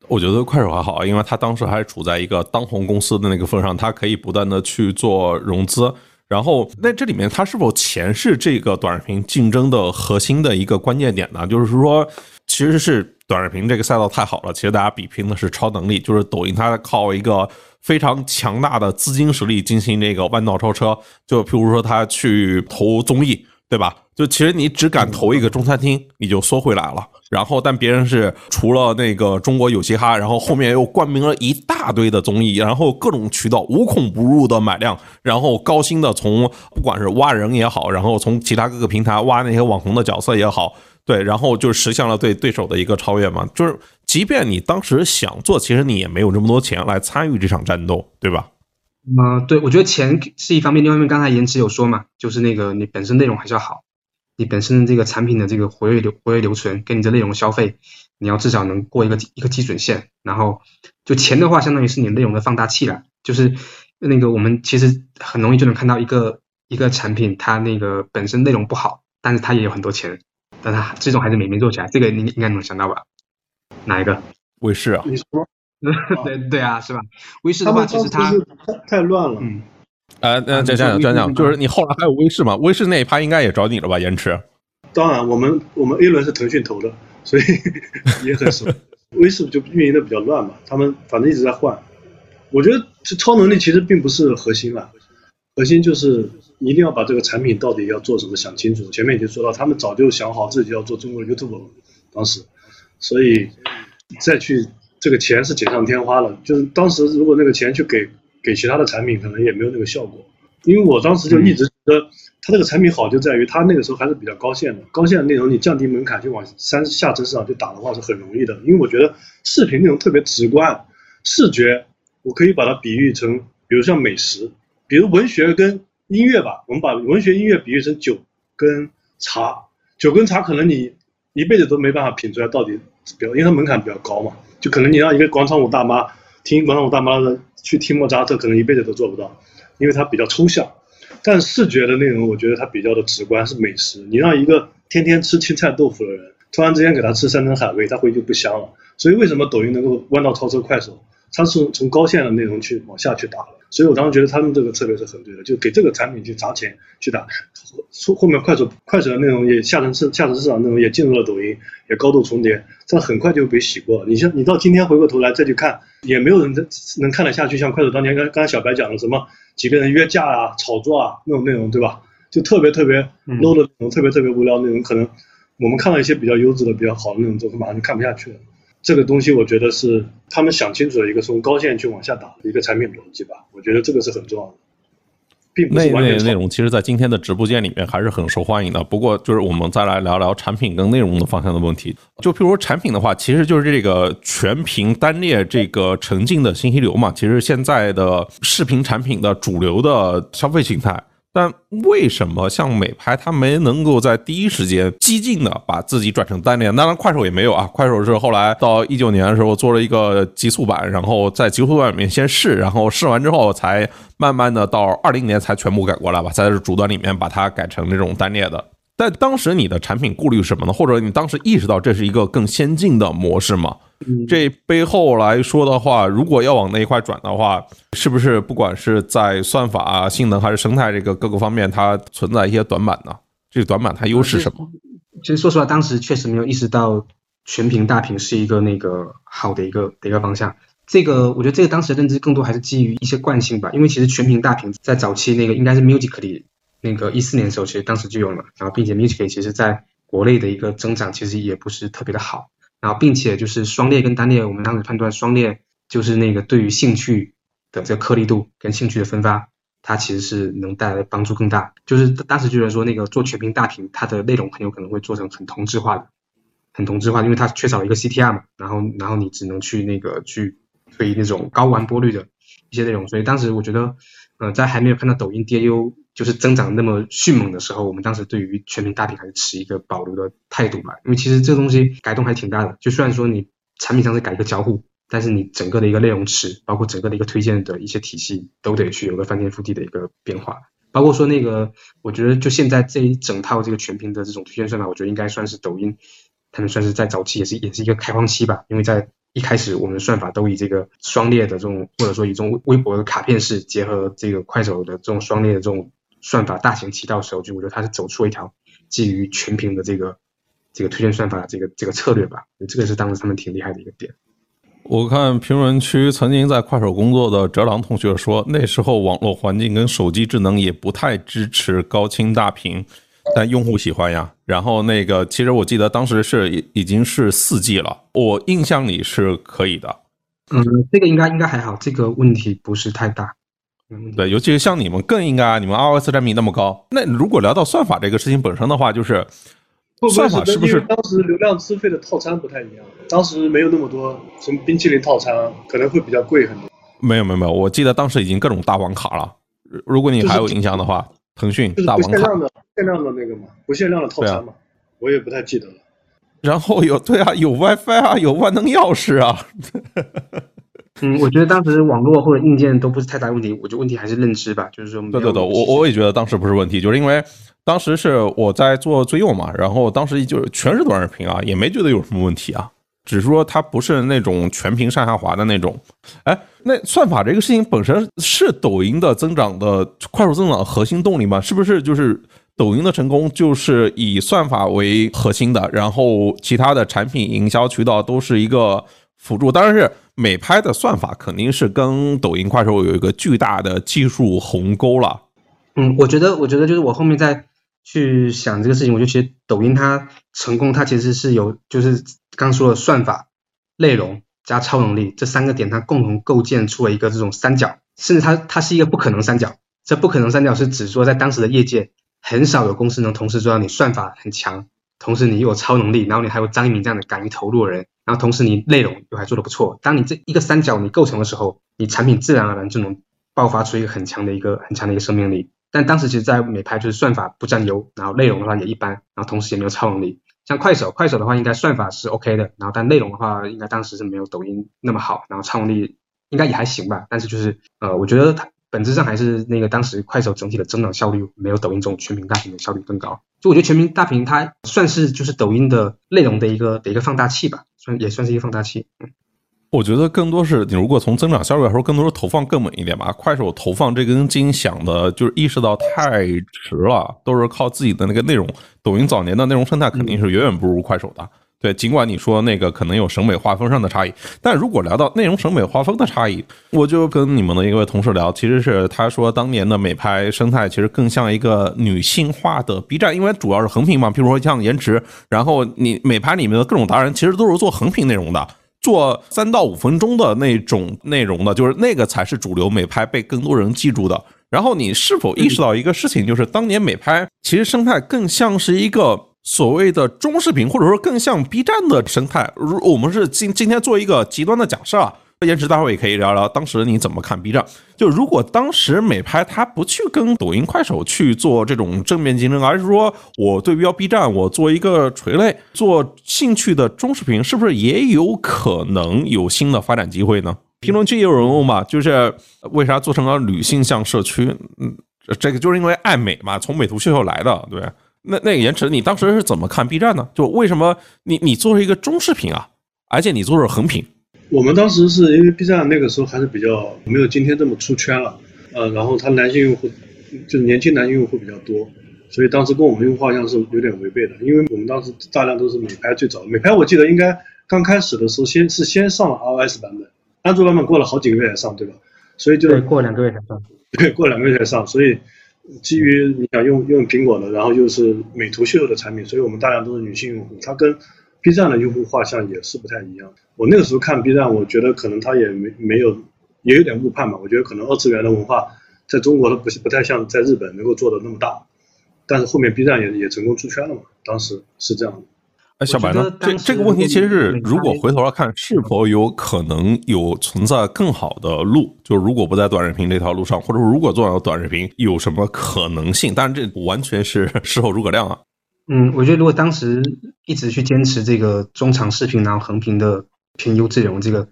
[SPEAKER 2] 我觉得快手还好，因为他当时还处在一个当红公司的那个份上，他可以不断的去做融资。然后，那这里面它是否钱是这个短视频竞争的核心的一个关键点呢？就是说，其实是短视频这个赛道太好了，其实大家比拼的是超能力，就是抖音它靠一个非常强大的资金实力进行这个弯道超车。就譬如说，他去投综艺，对吧？就其实你只敢投一个中餐厅，你就缩回来了。然后，但别人是除了那个中国有嘻哈，然后后面又冠名了一大堆的综艺，然后各种渠道无孔不入的买量，然后高薪的从不管是挖人也好，然后从其他各个平台挖那些网红的角色也好，对，然后就实现了对对手的一个超越嘛。就是即便你当时想做，其实你也没有这么多钱来参与这场战斗，对吧？
[SPEAKER 3] 嗯，对，我觉得钱是一方面，另外一方面刚才延迟有说嘛，就是那个你本身内容还是要好。你本身这个产品的这个活跃流活跃留存跟你的内容消费，你要至少能过一个一个基准线，然后就钱的话，相当于是你内容的放大器了。就是那个我们其实很容易就能看到一个一个产品，它那个本身内容不好，但是它也有很多钱，但他最终还是没没做起来。这个你应该能想到吧？哪一个？
[SPEAKER 2] 卫视啊？
[SPEAKER 4] 你说？
[SPEAKER 3] 对对啊，是吧？卫视的话，其实它
[SPEAKER 4] 太太乱了。
[SPEAKER 3] 嗯。
[SPEAKER 2] 呃，那讲讲讲讲，就是你后来还有微视嘛？微视那一趴应该也找你了吧？延迟。
[SPEAKER 4] 当然，我们我们 A 轮是腾讯投的，所以也很熟。微视就运营的比较乱嘛，他们反正一直在换。我觉得这超能力其实并不是核心了，核心就是你一定要把这个产品到底要做什么想清楚。前面已经说到，他们早就想好自己要做中国 YouTube 了，当时，所以再去这个钱是锦上添花了。就是当时如果那个钱去给。给其他的产品可能也没有那个效果，因为我当时就一直觉得它这个产品好就在于它那个时候还是比较高线的，高线的内容你降低门槛就往三下沉市场去打的话是很容易的。因为我觉得视频内容特别直观，视觉我可以把它比喻成，比如像美食，比如文学跟音乐吧，我们把文学音乐比喻成酒跟茶，酒跟茶可能你一辈子都没办法品出来到底，比较因为它门槛比较高嘛，就可能你让一个广场舞大妈听广场舞大妈的。去听莫扎特可能一辈子都做不到，因为它比较抽象。但视觉的内容，我觉得它比较的直观，是美食。你让一个天天吃青菜豆腐的人，突然之间给他吃山珍海味，他回去就不香了。所以为什么抖音能够弯道超车快手？它是从高线的内容去往下去打的。所以我当时觉得他们这个策略是很对的，就给这个产品去砸钱去打。后后面快手快手的内容也下沉市下沉市场内容也进入了抖音，也高度重叠，这很快就被洗过。你像你到今天回过头来再去看，也没有人能能看得下去。像快手当年刚刚小白讲的什么几个人约架啊、炒作啊那种内容，对吧？就特别特别 low 的那种，特别特别无聊内容，可能我们看到一些比较优质的、比较好的那种之后，马上就看不下去了。这个东西我觉得是他们想清楚了一个从高线去往下打的一个产品逻辑吧，我觉得这个是很重要的，并不是完全
[SPEAKER 2] 内容，其实，在今天的直播间里面还是很受欢迎的。不过，就是我们再来聊聊产品跟内容的方向的问题。就譬如说产品的话，其实就是这个全屏单列这个沉浸的信息流嘛，其实现在的视频产品的主流的消费形态。但为什么像美拍，它没能够在第一时间激进的把自己转成单列？当然，快手也没有啊。快手是后来到一九年的时候做了一个极速版，然后在极速版里面先试，然后试完之后才慢慢的到二零年才全部改过来吧，在主端里面把它改成这种单列的。但当时你的产品顾虑什么呢？或者你当时意识到这是一个更先进的模式吗？这背后来说的话，如果要往那一块转的话，是不是不管是在算法、性能还是生态这个各个方面，它存在一些短板呢？这个短板它优势什么？
[SPEAKER 3] 其实说实话，当时确实没有意识到全屏大屏是一个那个好的一个的一个方向。这个我觉得这个当时的认知更多还是基于一些惯性吧，因为其实全屏大屏在早期那个应该是 Musical.ly 那个一四年的时候，其实当时就有了，然后并且 music 其实在国内的一个增长其实也不是特别的好。然后，并且就是双列跟单列，我们当时判断双列就是那个对于兴趣的这个颗粒度跟兴趣的分发，它其实是能带来帮助更大。就是当时觉得说那个做全屏大屏，它的内容很有可能会做成很同质化的，很同质化，因为它缺少一个 CTR 嘛。然后，然后你只能去那个去推那种高完播率的一些内容，所以当时我觉得，呃，在还没有看到抖音 DAU 就是增长那么迅猛的时候，我们当时对于全民大屏还是持一个保留的态度吧，因为其实这个东西改动还挺大的，就虽然说你产品上是改一个交互，但是你整个的一个内容池，包括整个的一个推荐的一些体系，都得去有个翻天覆地的一个变化。包括说那个，我觉得就现在这一整套这个全屏的这种推荐算法，我觉得应该算是抖音，他们算是在早期也是也是一个开荒期吧。因为在一开始我们算法都以这个双列的这种，或者说以这种微博的卡片式结合这个快手的这种双列的这种算法大行其道的时候，就我觉得它是走出一条基于全屏的这个这个推荐算法的这个这个策略吧。这个是当时他们挺厉害的一个点。
[SPEAKER 2] 我看评论区曾经在快手工作的哲郎同学说，那时候网络环境跟手机智能也不太支持高清大屏，但用户喜欢呀。然后那个，其实我记得当时是已已经是四 G 了，我印象里是可以的。
[SPEAKER 3] 嗯，这个应该应该还好，这个问题不是太大。
[SPEAKER 2] 对，尤其是像你们更应该，你们 iOS 占比那么高。那如果聊到算法这个事情本身的话，就是。算法是不是
[SPEAKER 4] 当时流量资费的套餐不太一样？当时没有那么多什么冰淇淋套餐，可能会比较贵很多。
[SPEAKER 2] 没有没有没有，我记得当时已经各种大王卡了。如果你还有印象的话，腾讯大王卡。
[SPEAKER 4] 限量的限量的那个嘛，不限量的套餐嘛，我也不太记得了。
[SPEAKER 2] 然后有对啊，有 WiFi 啊，有万能钥匙啊。
[SPEAKER 3] 嗯，我觉得当时网络或者硬件都不是太大问题，我觉得问题还是认知吧，就是说。
[SPEAKER 2] 对对对，我我也觉得当时不是问题，就是因为。当时是我在做最右嘛，然后当时就全是短视频啊，也没觉得有什么问题啊，只是说它不是那种全屏上下滑的那种。哎，那算法这个事情本身是抖音的增长的快速增长的核心动力吗？是不是就是抖音的成功就是以算法为核心的，然后其他的产品营销渠道都是一个辅助？当然是美拍的算法肯定是跟抖音、快手有一个巨大的技术鸿沟了。
[SPEAKER 3] 嗯，我觉得，我觉得就是我后面在。去想这个事情，我就觉得抖音它成功，它其实是有就是刚说的算法、内容加超能力这三个点，它共同构建出了一个这种三角，甚至它它是一个不可能三角。这不可能三角是指说在当时的业界很少有公司能同时做到你算法很强，同时你又有超能力，然后你还有张一鸣这样的敢于投入的人，然后同时你内容又还做得不错。当你这一个三角你构成的时候，你产品自然而然就能爆发出一个很强的一个很强的一个生命力。但当时其实，在美拍就是算法不占优，然后内容的话也一般，然后同时也没有超能力。像快手，快手的话应该算法是 OK 的，然后但内容的话，应该当时是没有抖音那么好，然后超能力应该也还行吧。但是就是呃，我觉得它本质上还是那个当时快手整体的增长效率没有抖音这种全屏大屏的效率更高。就我觉得全屏大屏它算是就是抖音的内容的一个的一个放大器吧，算也算是一个放大器。嗯。
[SPEAKER 2] 我觉得更多是你如果从增长效率来说，更多是投放更稳一点吧。快手投放这根筋想的就是意识到太迟了，都是靠自己的那个内容。抖音早年的内容生态肯定是远远不如快手的。对，尽管你说那个可能有审美画风上的差异，但如果聊到内容审美画风的差异，我就跟你们的一位同事聊，其实是他说当年的美拍生态其实更像一个女性化的 B 站，因为主要是横屏嘛，譬如说像颜值，然后你美拍里面的各种达人其实都是做横屏内容的。做三到五分钟的那种内容的，就是那个才是主流美拍被更多人记住的。然后你是否意识到一个事情，就是当年美拍其实生态更像是一个所谓的中视频，或者说更像 B 站的生态。如我们是今今天做一个极端的假设啊。颜值，大会也可以聊聊当时你怎么看 B 站。就如果当时美拍它不去跟抖音、快手去做这种正面竞争，而是说我对标 B 站，我做一个垂类、做兴趣的中视频，是不是也有可能有新的发展机会呢？评论区也有人问嘛，就是为啥做成了女性向社区？嗯，这个就是因为爱美嘛，从美图秀秀来的。对，那那个延迟，你当时是怎么看 B 站呢？就为什么你你做一个中视频啊，而且你做的是横屏？
[SPEAKER 4] 我们当时是因为 B 站那个时候还是比较没有今天这么出圈了，呃，然后它男性用户就是年轻男性用户比较多，所以当时跟我们用户好像是有点违背的，因为我们当时大量都是美拍最早，美拍我记得应该刚开始的时候先是先上了 iOS 版本，安卓版本过了好几个月才上，对吧？所以就
[SPEAKER 3] 过两个月才上，
[SPEAKER 4] 对，过两个月才上，所以基于你想用用苹果的，然后又是美图秀秀的产品，所以我们大量都是女性用户，它跟 B 站的用户画像也是不太一样。我那个时候看 B 站，我觉得可能它也没没有，也有点误判吧。我觉得可能二次元的文化在中国它不不太像在日本能够做的那么大，但是后面 B 站也也成功出圈了嘛，当时是这样的。
[SPEAKER 2] 哎，小白呢？这这个问题其实是，如果回头来看，是否有可能有存在更好的路？就如果不在短视频这条路上，或者如果做到短视频，有什么可能性？但是这完全是 事后诸葛亮啊。
[SPEAKER 3] 嗯，我觉得如果当时一直去坚持这个中长视频，然后横屏的偏优质内容，这个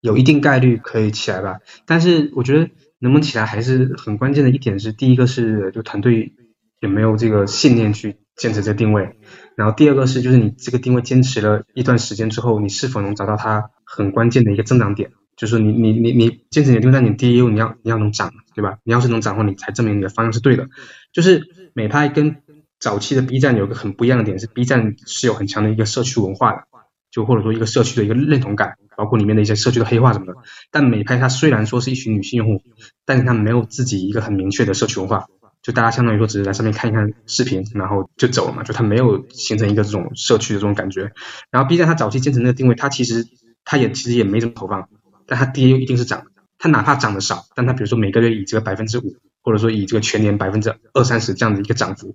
[SPEAKER 3] 有一定概率可以起来吧。但是我觉得能不能起来，还是很关键的一点是，第一个是就团队有没有这个信念去坚持这定位。然后第二个是，就是你这个定位坚持了一段时间之后，你是否能找到它很关键的一个增长点？就是你你你你坚持你的定位，但你第一，你要你要能涨，对吧？你要是能涨的话，你才证明你的方向是对的。就是美拍跟早期的 B 站有个很不一样的点是，B 站是有很强的一个社区文化的，就或者说一个社区的一个认同感，包括里面的一些社区的黑化什么的。但美拍它虽然说是一群女性用户，但是它没有自己一个很明确的社区文化。就大家相当于说只是在上面看一看视频，然后就走了嘛，就它没有形成一个这种社区的这种感觉。然后 B 站它早期坚持那个定位，它其实它也其实也没怎么投放，但它 DAU 一定是涨，它哪怕涨得少，但它比如说每个月以这个百分之五，或者说以这个全年百分之二三十这样的一个涨幅，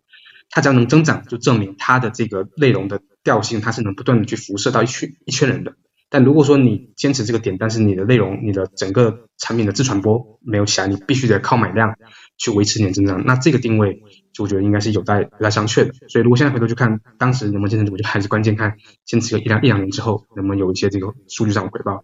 [SPEAKER 3] 它只要能增长，就证明它的这个内容的调性它是能不断的去辐射到一群一圈人的。但如果说你坚持这个点，但是你的内容、你的整个产品的自传播没有起来，你必须得靠买量。去维持年增长，那这个定位就我觉得应该是有待有待商榷的。所以如果现在回头去看当时能不能坚持住，我觉得还是关键看坚持个一两一两年之后能不能有一些这个数据上的回报。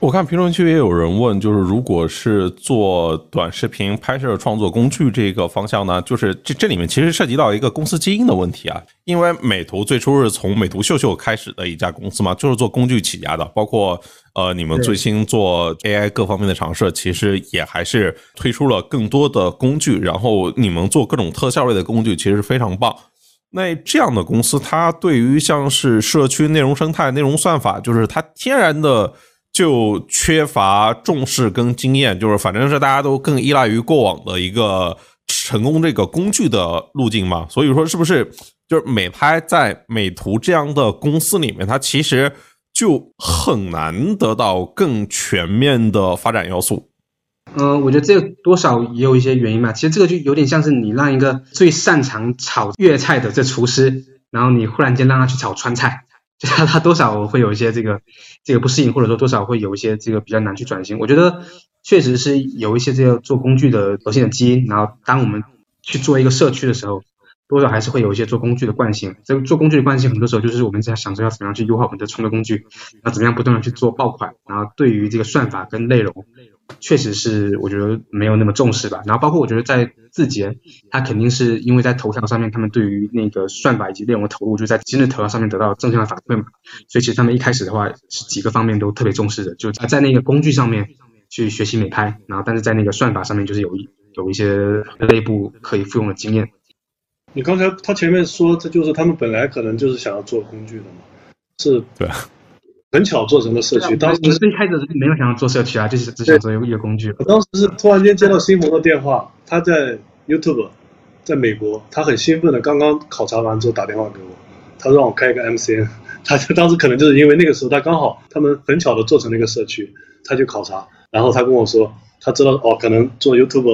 [SPEAKER 2] 我看评论区也有人问，就是如果是做短视频拍摄创作工具这个方向呢，就是这这里面其实涉及到一个公司基因的问题啊。因为美图最初是从美图秀秀开始的一家公司嘛，就是做工具起家的。包括呃你们最新做 AI 各方面的尝试，其实也还是推出了更多的工具。然后你们做各种特效类的工具，其实非常棒。那这样的公司，它对于像是社区内容生态、内容算法，就是它天然的。就缺乏重视跟经验，就是反正是大家都更依赖于过往的一个成功这个工具的路径嘛。所以说，是不是就是美拍在美图这样的公司里面，它其实就很难得到更全面的发展要素？
[SPEAKER 3] 嗯，我觉得这多少也有一些原因嘛。其实这个就有点像是你让一个最擅长炒粤菜的这厨师，然后你忽然间让他去炒川菜。就他他多少会有一些这个这个不适应，或者说多少会有一些这个比较难去转型。我觉得确实是有一些这个做工具的核心的基因。然后当我们去做一个社区的时候，多少还是会有一些做工具的惯性。这个做工具的惯性，很多时候就是我们在想着要怎么样去优化我们的创作工具，要怎么样不断的去做爆款，然后对于这个算法跟内容。确实是，我觉得没有那么重视吧。然后包括我觉得在字节，它肯定是因为在头条上面，他们对于那个算法以及内容的投入，就在今日头条上面得到正向的反馈嘛。所以其实他们一开始的话是几个方面都特别重视的，就在那个工具上面去学习美拍，然后但是在那个算法上面就是有一有一些内部可以复用的经验。
[SPEAKER 4] 你刚才他前面说，这就是他们本来可能就是想要做工具的嘛？是，
[SPEAKER 2] 对。
[SPEAKER 4] 很巧做成了社区，当时
[SPEAKER 3] 最开始没有想要做社区啊，就是只想做一个工具。
[SPEAKER 4] 我当时是突然间接到新红的电话，他在 YouTube，在美国，他很兴奋的刚刚考察完之后打电话给我，他让我开一个 MCN，他当时可能就是因为那个时候他刚好他们很巧的做成了一个社区，他去考察，然后他跟我说，他知道哦，可能做 YouTube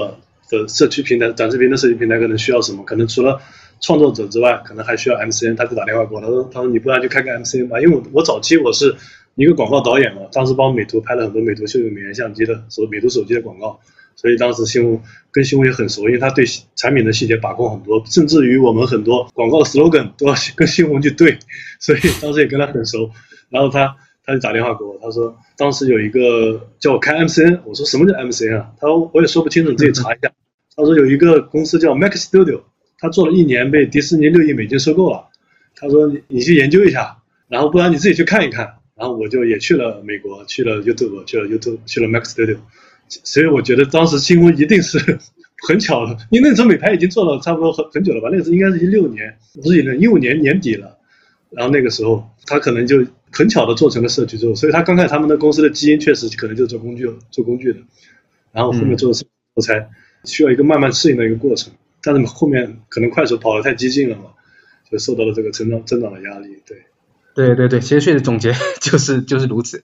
[SPEAKER 4] 的社区平台、短视频的社区平台可能需要什么，可能除了创作者之外，可能还需要 MCN，他就打电话给我，他说：“他说你不然就开个 MCN 吧，因为我我早期我是一个广告导演嘛，当时帮美图拍了很多美图秀秀美颜相机的手美图手机的广告，所以当时新闻跟新闻也很熟，因为他对产品的细节把控很多，甚至于我们很多广告的 slogan 都要跟新闻去对，所以当时也跟他很熟。然后他他就打电话给我，他说当时有一个叫我开 MCN，我说什么叫 MCN 啊？他说我也说不清楚，你自己查一下。他说有一个公司叫 Mac Studio。他做了一年，被迪士尼六亿美金收购了。他说：“你你去研究一下，然后不然你自己去看一看。”然后我就也去了美国，去了 YouTube，去了 YouTube，去了 Max Studio。所以我觉得当时新闻一定是 很巧的，因为那时候美拍已经做了差不多很很久了吧？那个时候应该是一六年，不是一六一五年年底了。然后那个时候他可能就很巧的做成了社区之后，所以他刚开始他们的公司的基因确实可能就做工具做工具的，然后后面做的是我才需要一个慢慢适应的一个过程。但是后面可能快手跑得太激进了嘛，就受到了这个成长增长的压力。对，
[SPEAKER 3] 对对对，其实确实总结 就是就是如此。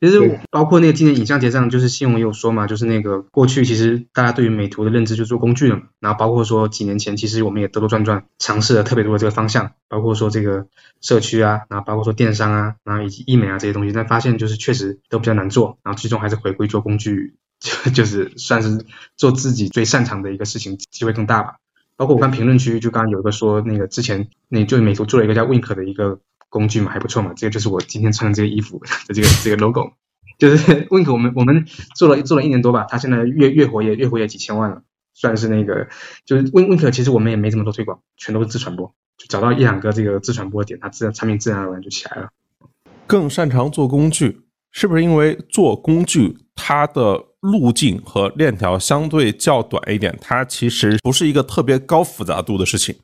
[SPEAKER 3] 其实包括那个今年影像节上，就是新闻也有说嘛，就是那个过去其实大家对于美图的认知就做工具了嘛，然后包括说几年前其实我们也兜兜转转尝试了特别多的这个方向，包括说这个社区啊，然后包括说电商啊，然后以及医美啊这些东西，但发现就是确实都比较难做，然后最终还是回归做工具，就就是算是做自己最擅长的一个事情，机会更大吧。包括我看评论区，就刚刚有一个说那个之前那就美图做了一个叫 Wink 的一个工具嘛，还不错嘛。这个就是我今天穿的这个衣服的这个这个 logo，就是 Wink 我们我们做了做了一年多吧，它现在月月活也月活也几千万了，算是那个就是 Wink 其实我们也没怎么做推广，全都是自传播，就找到一两个这个自传播点，它自然产品自然而然就起来了。
[SPEAKER 2] 更擅长做工具，是不是因为做工具它的路径和链条相对较短一点？它其实不是一个特别高复杂度的事情。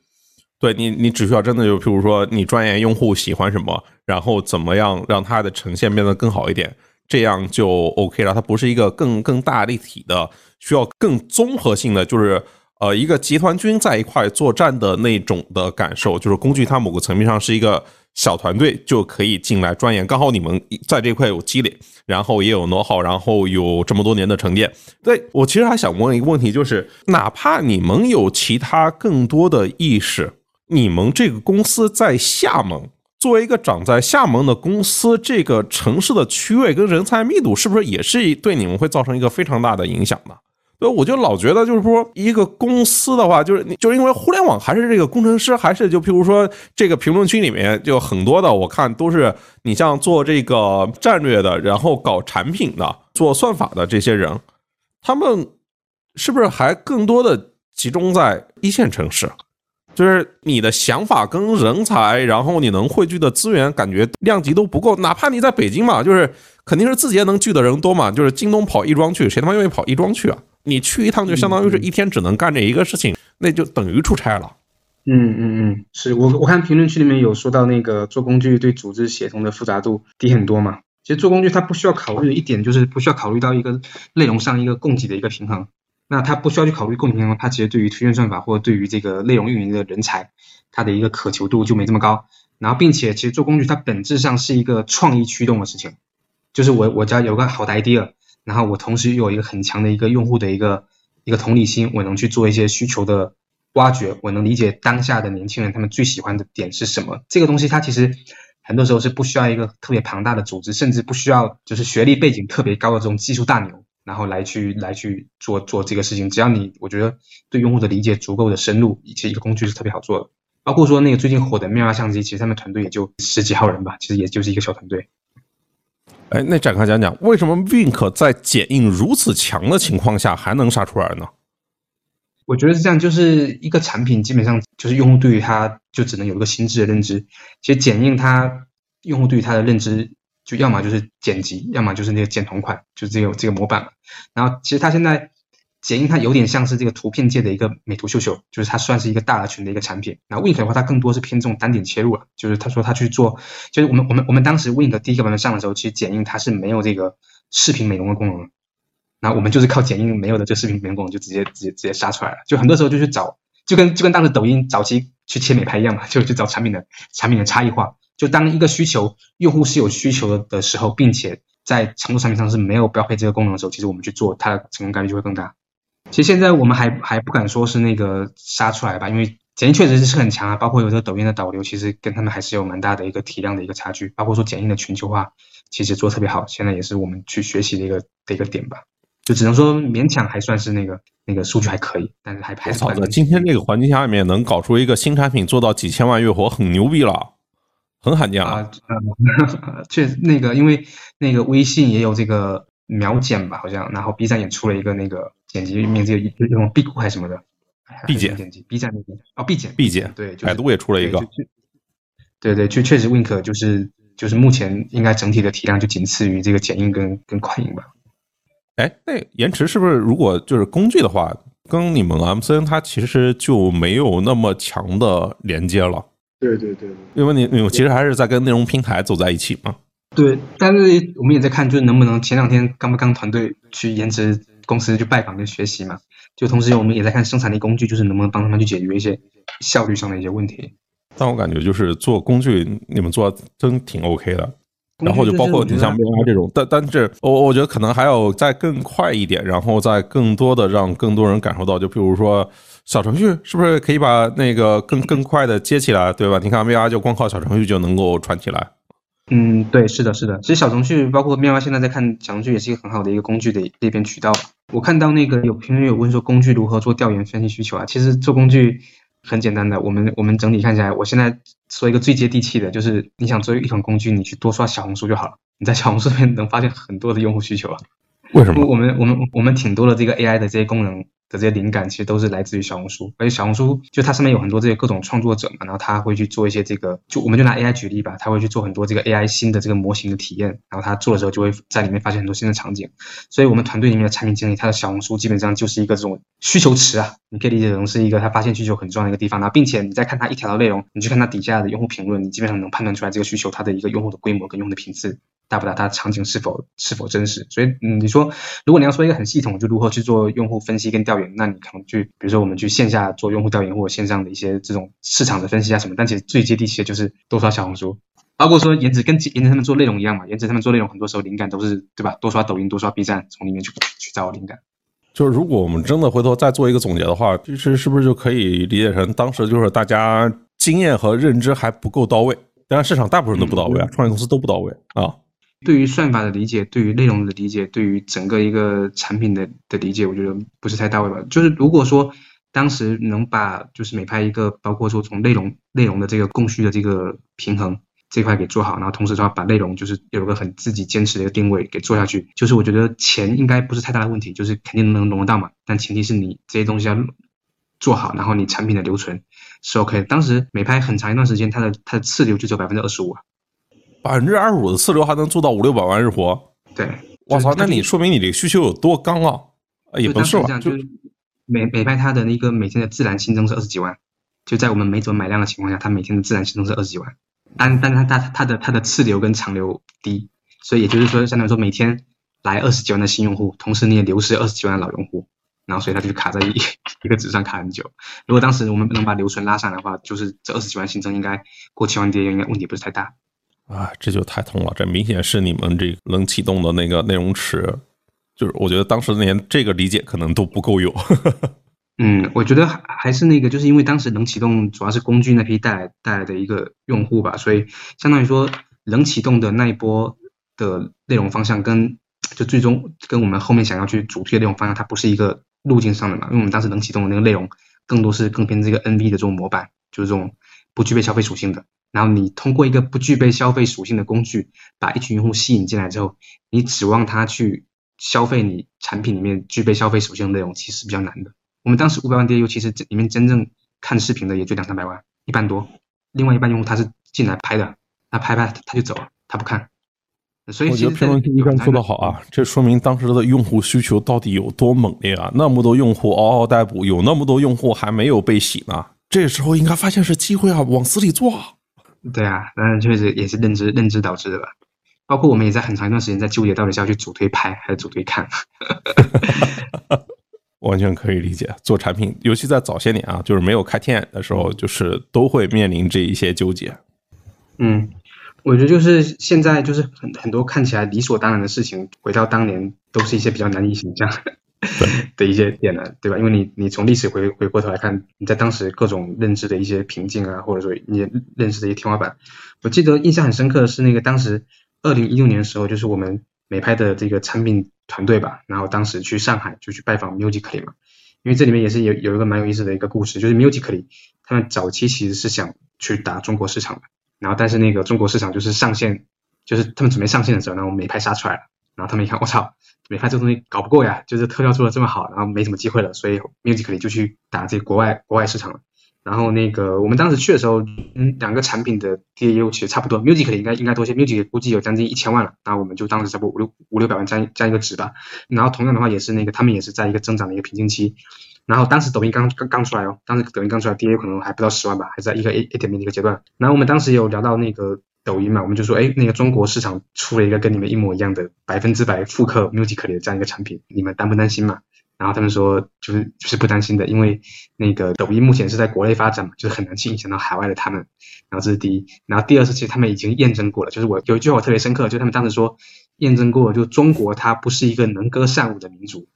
[SPEAKER 2] 对你，你只需要真的就譬如说你专业用户喜欢什么，然后怎么样让它的呈现变得更好一点，这样就 OK 了。它不是一个更更大立体的，需要更综合性的，就是呃一个集团军在一块作战的那种的感受。就是工具它某个层面上是一个小团队就可以进来钻研，刚好你们在这块有积累，然后也有 know how，然后有这么多年的沉淀。对我其实还想问一个问题，就是哪怕你们有其他更多的意识。你们这个公司在厦门，作为一个长在厦门的公司，这个城市的区位跟人才密度是不是也是对你们会造成一个非常大的影响呢？所以，我就老觉得就是说，一个公司的话，就是你就是因为互联网还是这个工程师，还是就譬如说这个评论区里面就很多的，我看都是你像做这个战略的，然后搞产品的，做算法的这些人，他们是不是还更多的集中在一线城市？就是你的想法跟人才，然后你能汇聚的资源，感觉量级都不够。哪怕你在北京嘛，就是肯定是字节能聚的人多嘛。就是京东跑亦庄去，谁他妈愿意跑亦庄去啊？你去一趟就相当于是一天只能干这一个事情，那就等于出差了。
[SPEAKER 3] 嗯嗯嗯，是我我看评论区里面有说到那个做工具对组织协同的复杂度低很多嘛。其实做工具它不需要考虑的一点就是不需要考虑到一个内容上一个供给的一个平衡。那它不需要去考虑供给平衡，它其实对于推荐算法或者对于这个内容运营的人才，它的一个渴求度就没这么高。然后，并且其实做工具它本质上是一个创意驱动的事情，就是我我家有个好的 idea，然后我同时有一个很强的一个用户的一个一个同理心，我能去做一些需求的挖掘，我能理解当下的年轻人他们最喜欢的点是什么。这个东西它其实很多时候是不需要一个特别庞大的组织，甚至不需要就是学历背景特别高的这种技术大牛。然后来去来去做做这个事情，只要你我觉得对用户的理解足够的深入，其实一个工具是特别好做的。包括说那个最近火的妙蛙相机，其实他们团队也就十几号人吧，其实也就是一个小团队。
[SPEAKER 2] 哎，那展开讲讲，为什么 Wink 在剪映如此强的情况下还能杀出来呢？
[SPEAKER 3] 我觉得是这样，就是一个产品基本上就是用户对于它就只能有一个心智的认知。其实剪映它用户对于它的认知。就要么就是剪辑，要么就是那个剪同款，就是这个这个模板。然后其实它现在剪映，它有点像是这个图片界的一个美图秀秀，就是它算是一个大群的一个产品。那 Wink 的话，它更多是偏这种单点切入了，就是他说他去做，就是我们我们我们当时 Wink 第一个版本上的时候，其实剪映它是没有这个视频美容的功能，然后我们就是靠剪映没有的这视频美容功能，就直接直接直接杀出来了。就很多时候就去找，就跟就跟当时抖音早期去切美拍一样嘛，就去找产品的产品的差异化。就当一个需求用户是有需求的的时候，并且在成熟产品上是没有标配这个功能的时候，其实我们去做，它的成功概率就会更大。其实现在我们还还不敢说是那个杀出来吧，因为剪映确实是很强啊，包括有这个抖音的导流，其实跟他们还是有蛮大的一个体量的一个差距。包括说剪映的全球化，其实做特别好，现在也是我们去学习的一个的一个点吧。就只能说勉强还算是那个那个数据还可以，但是还还是。
[SPEAKER 2] 操，在今天这个环境下面能搞出一个新产品做到几千万月活，很牛逼了。很罕见
[SPEAKER 3] 啊，确实那个，因为那个微信也有这个秒剪吧，好像，然后 B 站也出了一个那个剪辑名字叫那种 B 库还是什么的
[SPEAKER 2] ，B 剪
[SPEAKER 3] 剪辑，B 站那边哦，B 剪
[SPEAKER 2] ，B 剪，
[SPEAKER 3] 对，
[SPEAKER 2] 百度也出了一个，
[SPEAKER 3] 对对，就确实 Wink 就是就是目前应该整体的体量就仅次于这个剪映跟跟快映吧。
[SPEAKER 2] 哎，那延迟是不是如果就是工具的话，跟你们 MCN 它其实就没有那么强的连接了？
[SPEAKER 4] 对对对，
[SPEAKER 2] 因为你你其实还是在跟内容平台走在一起嘛。
[SPEAKER 3] 对，但是我们也在看，就是能不能前两天刚不刚团队去颜值公司去拜访跟学习嘛？就同时我们也在看生产力工具，就是能不能帮他们去解决一些效率上的一些问题。
[SPEAKER 2] 但我感觉就是做工具，你们做真挺 OK 的。然后就包括你像 VR 这种，但但是我我觉得可能还要再更快一点，然后再更多的让更多人感受到。就比如说小程序，是不是可以把那个更更快的接起来，对吧？你看 VR 就光靠小程序就能够传起来。
[SPEAKER 3] 嗯，对，是的，是的。其实小程序包括 VR 现在在看小程序，也是一个很好的一个工具的裂变渠道。我看到那个有评论有问说工具如何做调研分析需求啊？其实做工具。很简单的，我们我们整体看起来，我现在说一个最接地气的，就是你想做一款工具，你去多刷小红书就好了。你在小红书里面能发现很多的用户需求啊。
[SPEAKER 2] 为什么？
[SPEAKER 3] 我们我们我们挺多的这个 AI 的这些功能。的这些灵感其实都是来自于小红书，而且小红书就它上面有很多这些各种创作者嘛，然后他会去做一些这个，就我们就拿 AI 举例吧，他会去做很多这个 AI 新的这个模型的体验，然后他做的时候就会在里面发现很多新的场景，所以我们团队里面的产品经理，他的小红书基本上就是一个这种需求池啊，你可以理解成是一个他发现需求很重要的一个地方，然后并且你再看他一条的内容，你去看他底下的用户评论，你基本上能判断出来这个需求它的一个用户的规模跟用户的频次。大不大？它场景是否是否真实？所以，嗯，你说，如果你要说一个很系统，就如何去做用户分析跟调研，那你可能去，比如说我们去线下做用户调研，或者线上的一些这种市场的分析啊什么。但其实最接地气的就是多刷小红书，包括说颜值跟颜值他们做内容一样嘛，颜值他们做内容很多时候灵感都是对吧？多刷抖音，多刷 B 站，从里面去去找灵感。
[SPEAKER 2] 就是如果我们真的回头再做一个总结的话，其实是不是就可以理解成当时就是大家经验和认知还不够到位？当然市场大部分人都不到位啊，创业公司都不到位啊。
[SPEAKER 3] 对于算法的理解，对于内容的理解，对于整个一个产品的的理解，我觉得不是太到位吧。就是如果说当时能把就是美拍一个，包括说从内容内容的这个供需的这个平衡这块给做好，然后同时的话把内容就是有个很自己坚持的一个定位给做下去，就是我觉得钱应该不是太大的问题，就是肯定能融得到嘛。但前提是你这些东西要做好，然后你产品的留存是 OK。当时美拍很长一段时间，它的它的次流就只有百分之二十五啊。
[SPEAKER 2] 百分之二十五的次流还能做到五六百万日活？
[SPEAKER 3] 对，
[SPEAKER 2] 我操，那你说明你这个需求有多刚啊？也不是
[SPEAKER 3] 吧？就美美拍它的那个每天的自然新增是二十几万，就在我们没怎么买量的情况下，它每天的自然新增是二十几万。但但它它它的它的次流跟长流低，所以也就是说，相当于说每天来二十几万的新用户，同时你也流失二十几万的老用户，然后所以它就卡在一 一个值上卡很久。如果当时我们能把留存拉上来的话，就是这二十几万新增应该过七万 D 应该问题不是太大。
[SPEAKER 2] 啊，这就太通了！这明显是你们这冷启动的那个内容池，就是我觉得当时连这个理解可能都不够有。
[SPEAKER 3] 嗯，我觉得还还是那个，就是因为当时冷启动主要是工具那批带来带来的一个用户吧，所以相当于说冷启动的那一波的内容方向跟就最终跟我们后面想要去主推的内容方向，它不是一个路径上的嘛？因为我们当时冷启动的那个内容更多是更偏这个 NV 的这种模板，就是这种不具备消费属性的。然后你通过一个不具备消费属性的工具，把一群用户吸引进来之后，你指望他去消费你产品里面具备消费属性的内容，其实比较难的。我们当时五百万 DAU，其实里面真正看视频的也就两三百万，一半多。另外一半用户他是进来拍的，他拍拍他就走了，他不看。所以
[SPEAKER 2] 我觉得评论区一般做得好啊，这说明当时的用户需求到底有多猛烈啊！那么多用户嗷嗷待哺，有那么多用户还没有被洗呢，这时候应该发现是机会啊，往死里做。
[SPEAKER 3] 对啊，当然确实也是认知认知导致的吧。包括我们也在很长一段时间在纠结，到底是要去主推拍还是主推看。
[SPEAKER 2] 完全可以理解，做产品，尤其在早些年啊，就是没有开天眼的时候，就是都会面临这一些纠结。
[SPEAKER 3] 嗯，我觉得就是现在就是很很多看起来理所当然的事情，回到当年都是一些比较难以想象。的 的一些点呢，对吧？因为你你从历史回回过头来看，你在当时各种认知的一些瓶颈啊，或者说你认识的一些天花板，我记得印象很深刻的是那个当时二零一六年的时候，就是我们美拍的这个产品团队吧，然后当时去上海就去拜访 Musically 嘛，因为这里面也是有有一个蛮有意思的一个故事，就是 Musically 他们早期其实是想去打中国市场的，然后但是那个中国市场就是上线，就是他们准备上线的时候，然后美拍杀出来了，然后他们一看，我操！美发这东西搞不过呀，就是特效做的这么好，然后没什么机会了，所以 Musical 就去打这国外国外市场了。然后那个我们当时去的时候，嗯，两个产品的 DAU 其实差不多，Musical 应该应该多些，Musical 估计有将近一千万了。然后我们就当时差不多五六五六百万这样这样一个值吧。然后同样的话也是那个他们也是在一个增长的一个瓶颈期。然后当时抖音刚刚刚出来哦，当时抖音刚出来，DAU 可能还不到十万吧，还在一个 A A 点零的一个阶段。然后我们当时有聊到那个。抖音嘛，我们就说，哎，那个中国市场出了一个跟你们一模一样的百分之百复刻 Musical 的这样一个产品，你们担不担心嘛？然后他们说就是就是不担心的，因为那个抖音目前是在国内发展嘛，就是很难去影响到海外的他们。然后这是第一，然后第二是其实他们已经验证过了，就是我有一句话我特别深刻，就他们当时说验证过，就中国它不是一个能歌善舞的民族。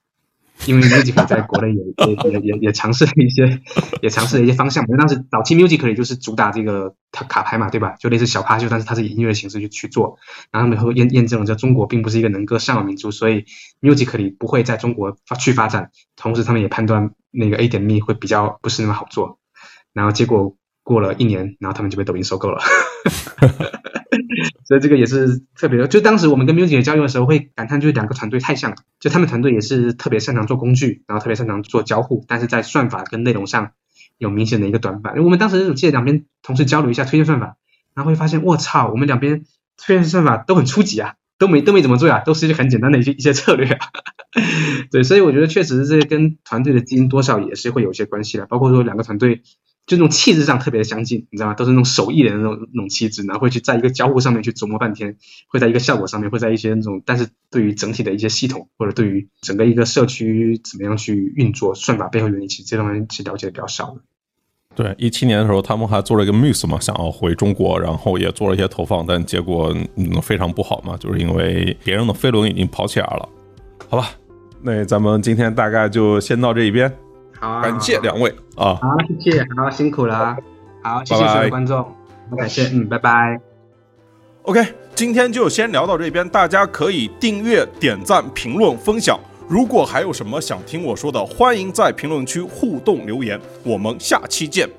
[SPEAKER 3] 因为 Musical 在国内也也也也尝试了一些，也尝试了一些方向。因为当时早期 Musical 就是主打这个卡卡牌嘛，对吧？就类似小咖秀，但是它是以音乐的形式去去做。然后他们后验验证了，在中国并不是一个能歌善舞民族，所以 Musical 不会在中国发去发展。同时，他们也判断那个 A 点 Me 会比较不是那么好做。然后结果过了一年，然后他们就被抖音收购了。所以这个也是特别的，就当时我们跟 Music 交流的时候，会感叹就是两个团队太像了。就他们团队也是特别擅长做工具，然后特别擅长做交互，但是在算法跟内容上有明显的一个短板。因为我们当时记得两边同时交流一下推荐算法，然后会发现，我操，我们两边推荐算法都很初级啊，都没都没怎么做啊，都是一些很简单的一些一些策略啊。对，所以我觉得确实这跟团队的基因多少也是会有一些关系的，包括说两个团队。就那种气质上特别的相近，你知道吗？都是那种手艺人的那种那种气质，然后会去在一个交互上面去琢磨半天，会在一个效果上面，会在一些那种，但是对于整体的一些系统或者对于整个一个社区怎么样去运作，算法背后原理，其实这方面其实了解的比较少的。
[SPEAKER 2] 对，一七年的时候，他们还做了一个 Muse 嘛，想要回中国，然后也做了一些投放，但结果嗯非常不好嘛，就是因为别人的飞轮已经跑起来了。好吧，那咱们今天大概就先到这一边。
[SPEAKER 3] 好，
[SPEAKER 2] 感谢两位啊！
[SPEAKER 3] 好，谢谢，好辛苦了，好，谢谢所有观众，好，感谢，嗯，拜拜。
[SPEAKER 2] OK，今天就先聊到这边，大家可以订阅、点赞、评论、分享。如果还有什么想听我说的，欢迎在评论区互动留言。我们下期见。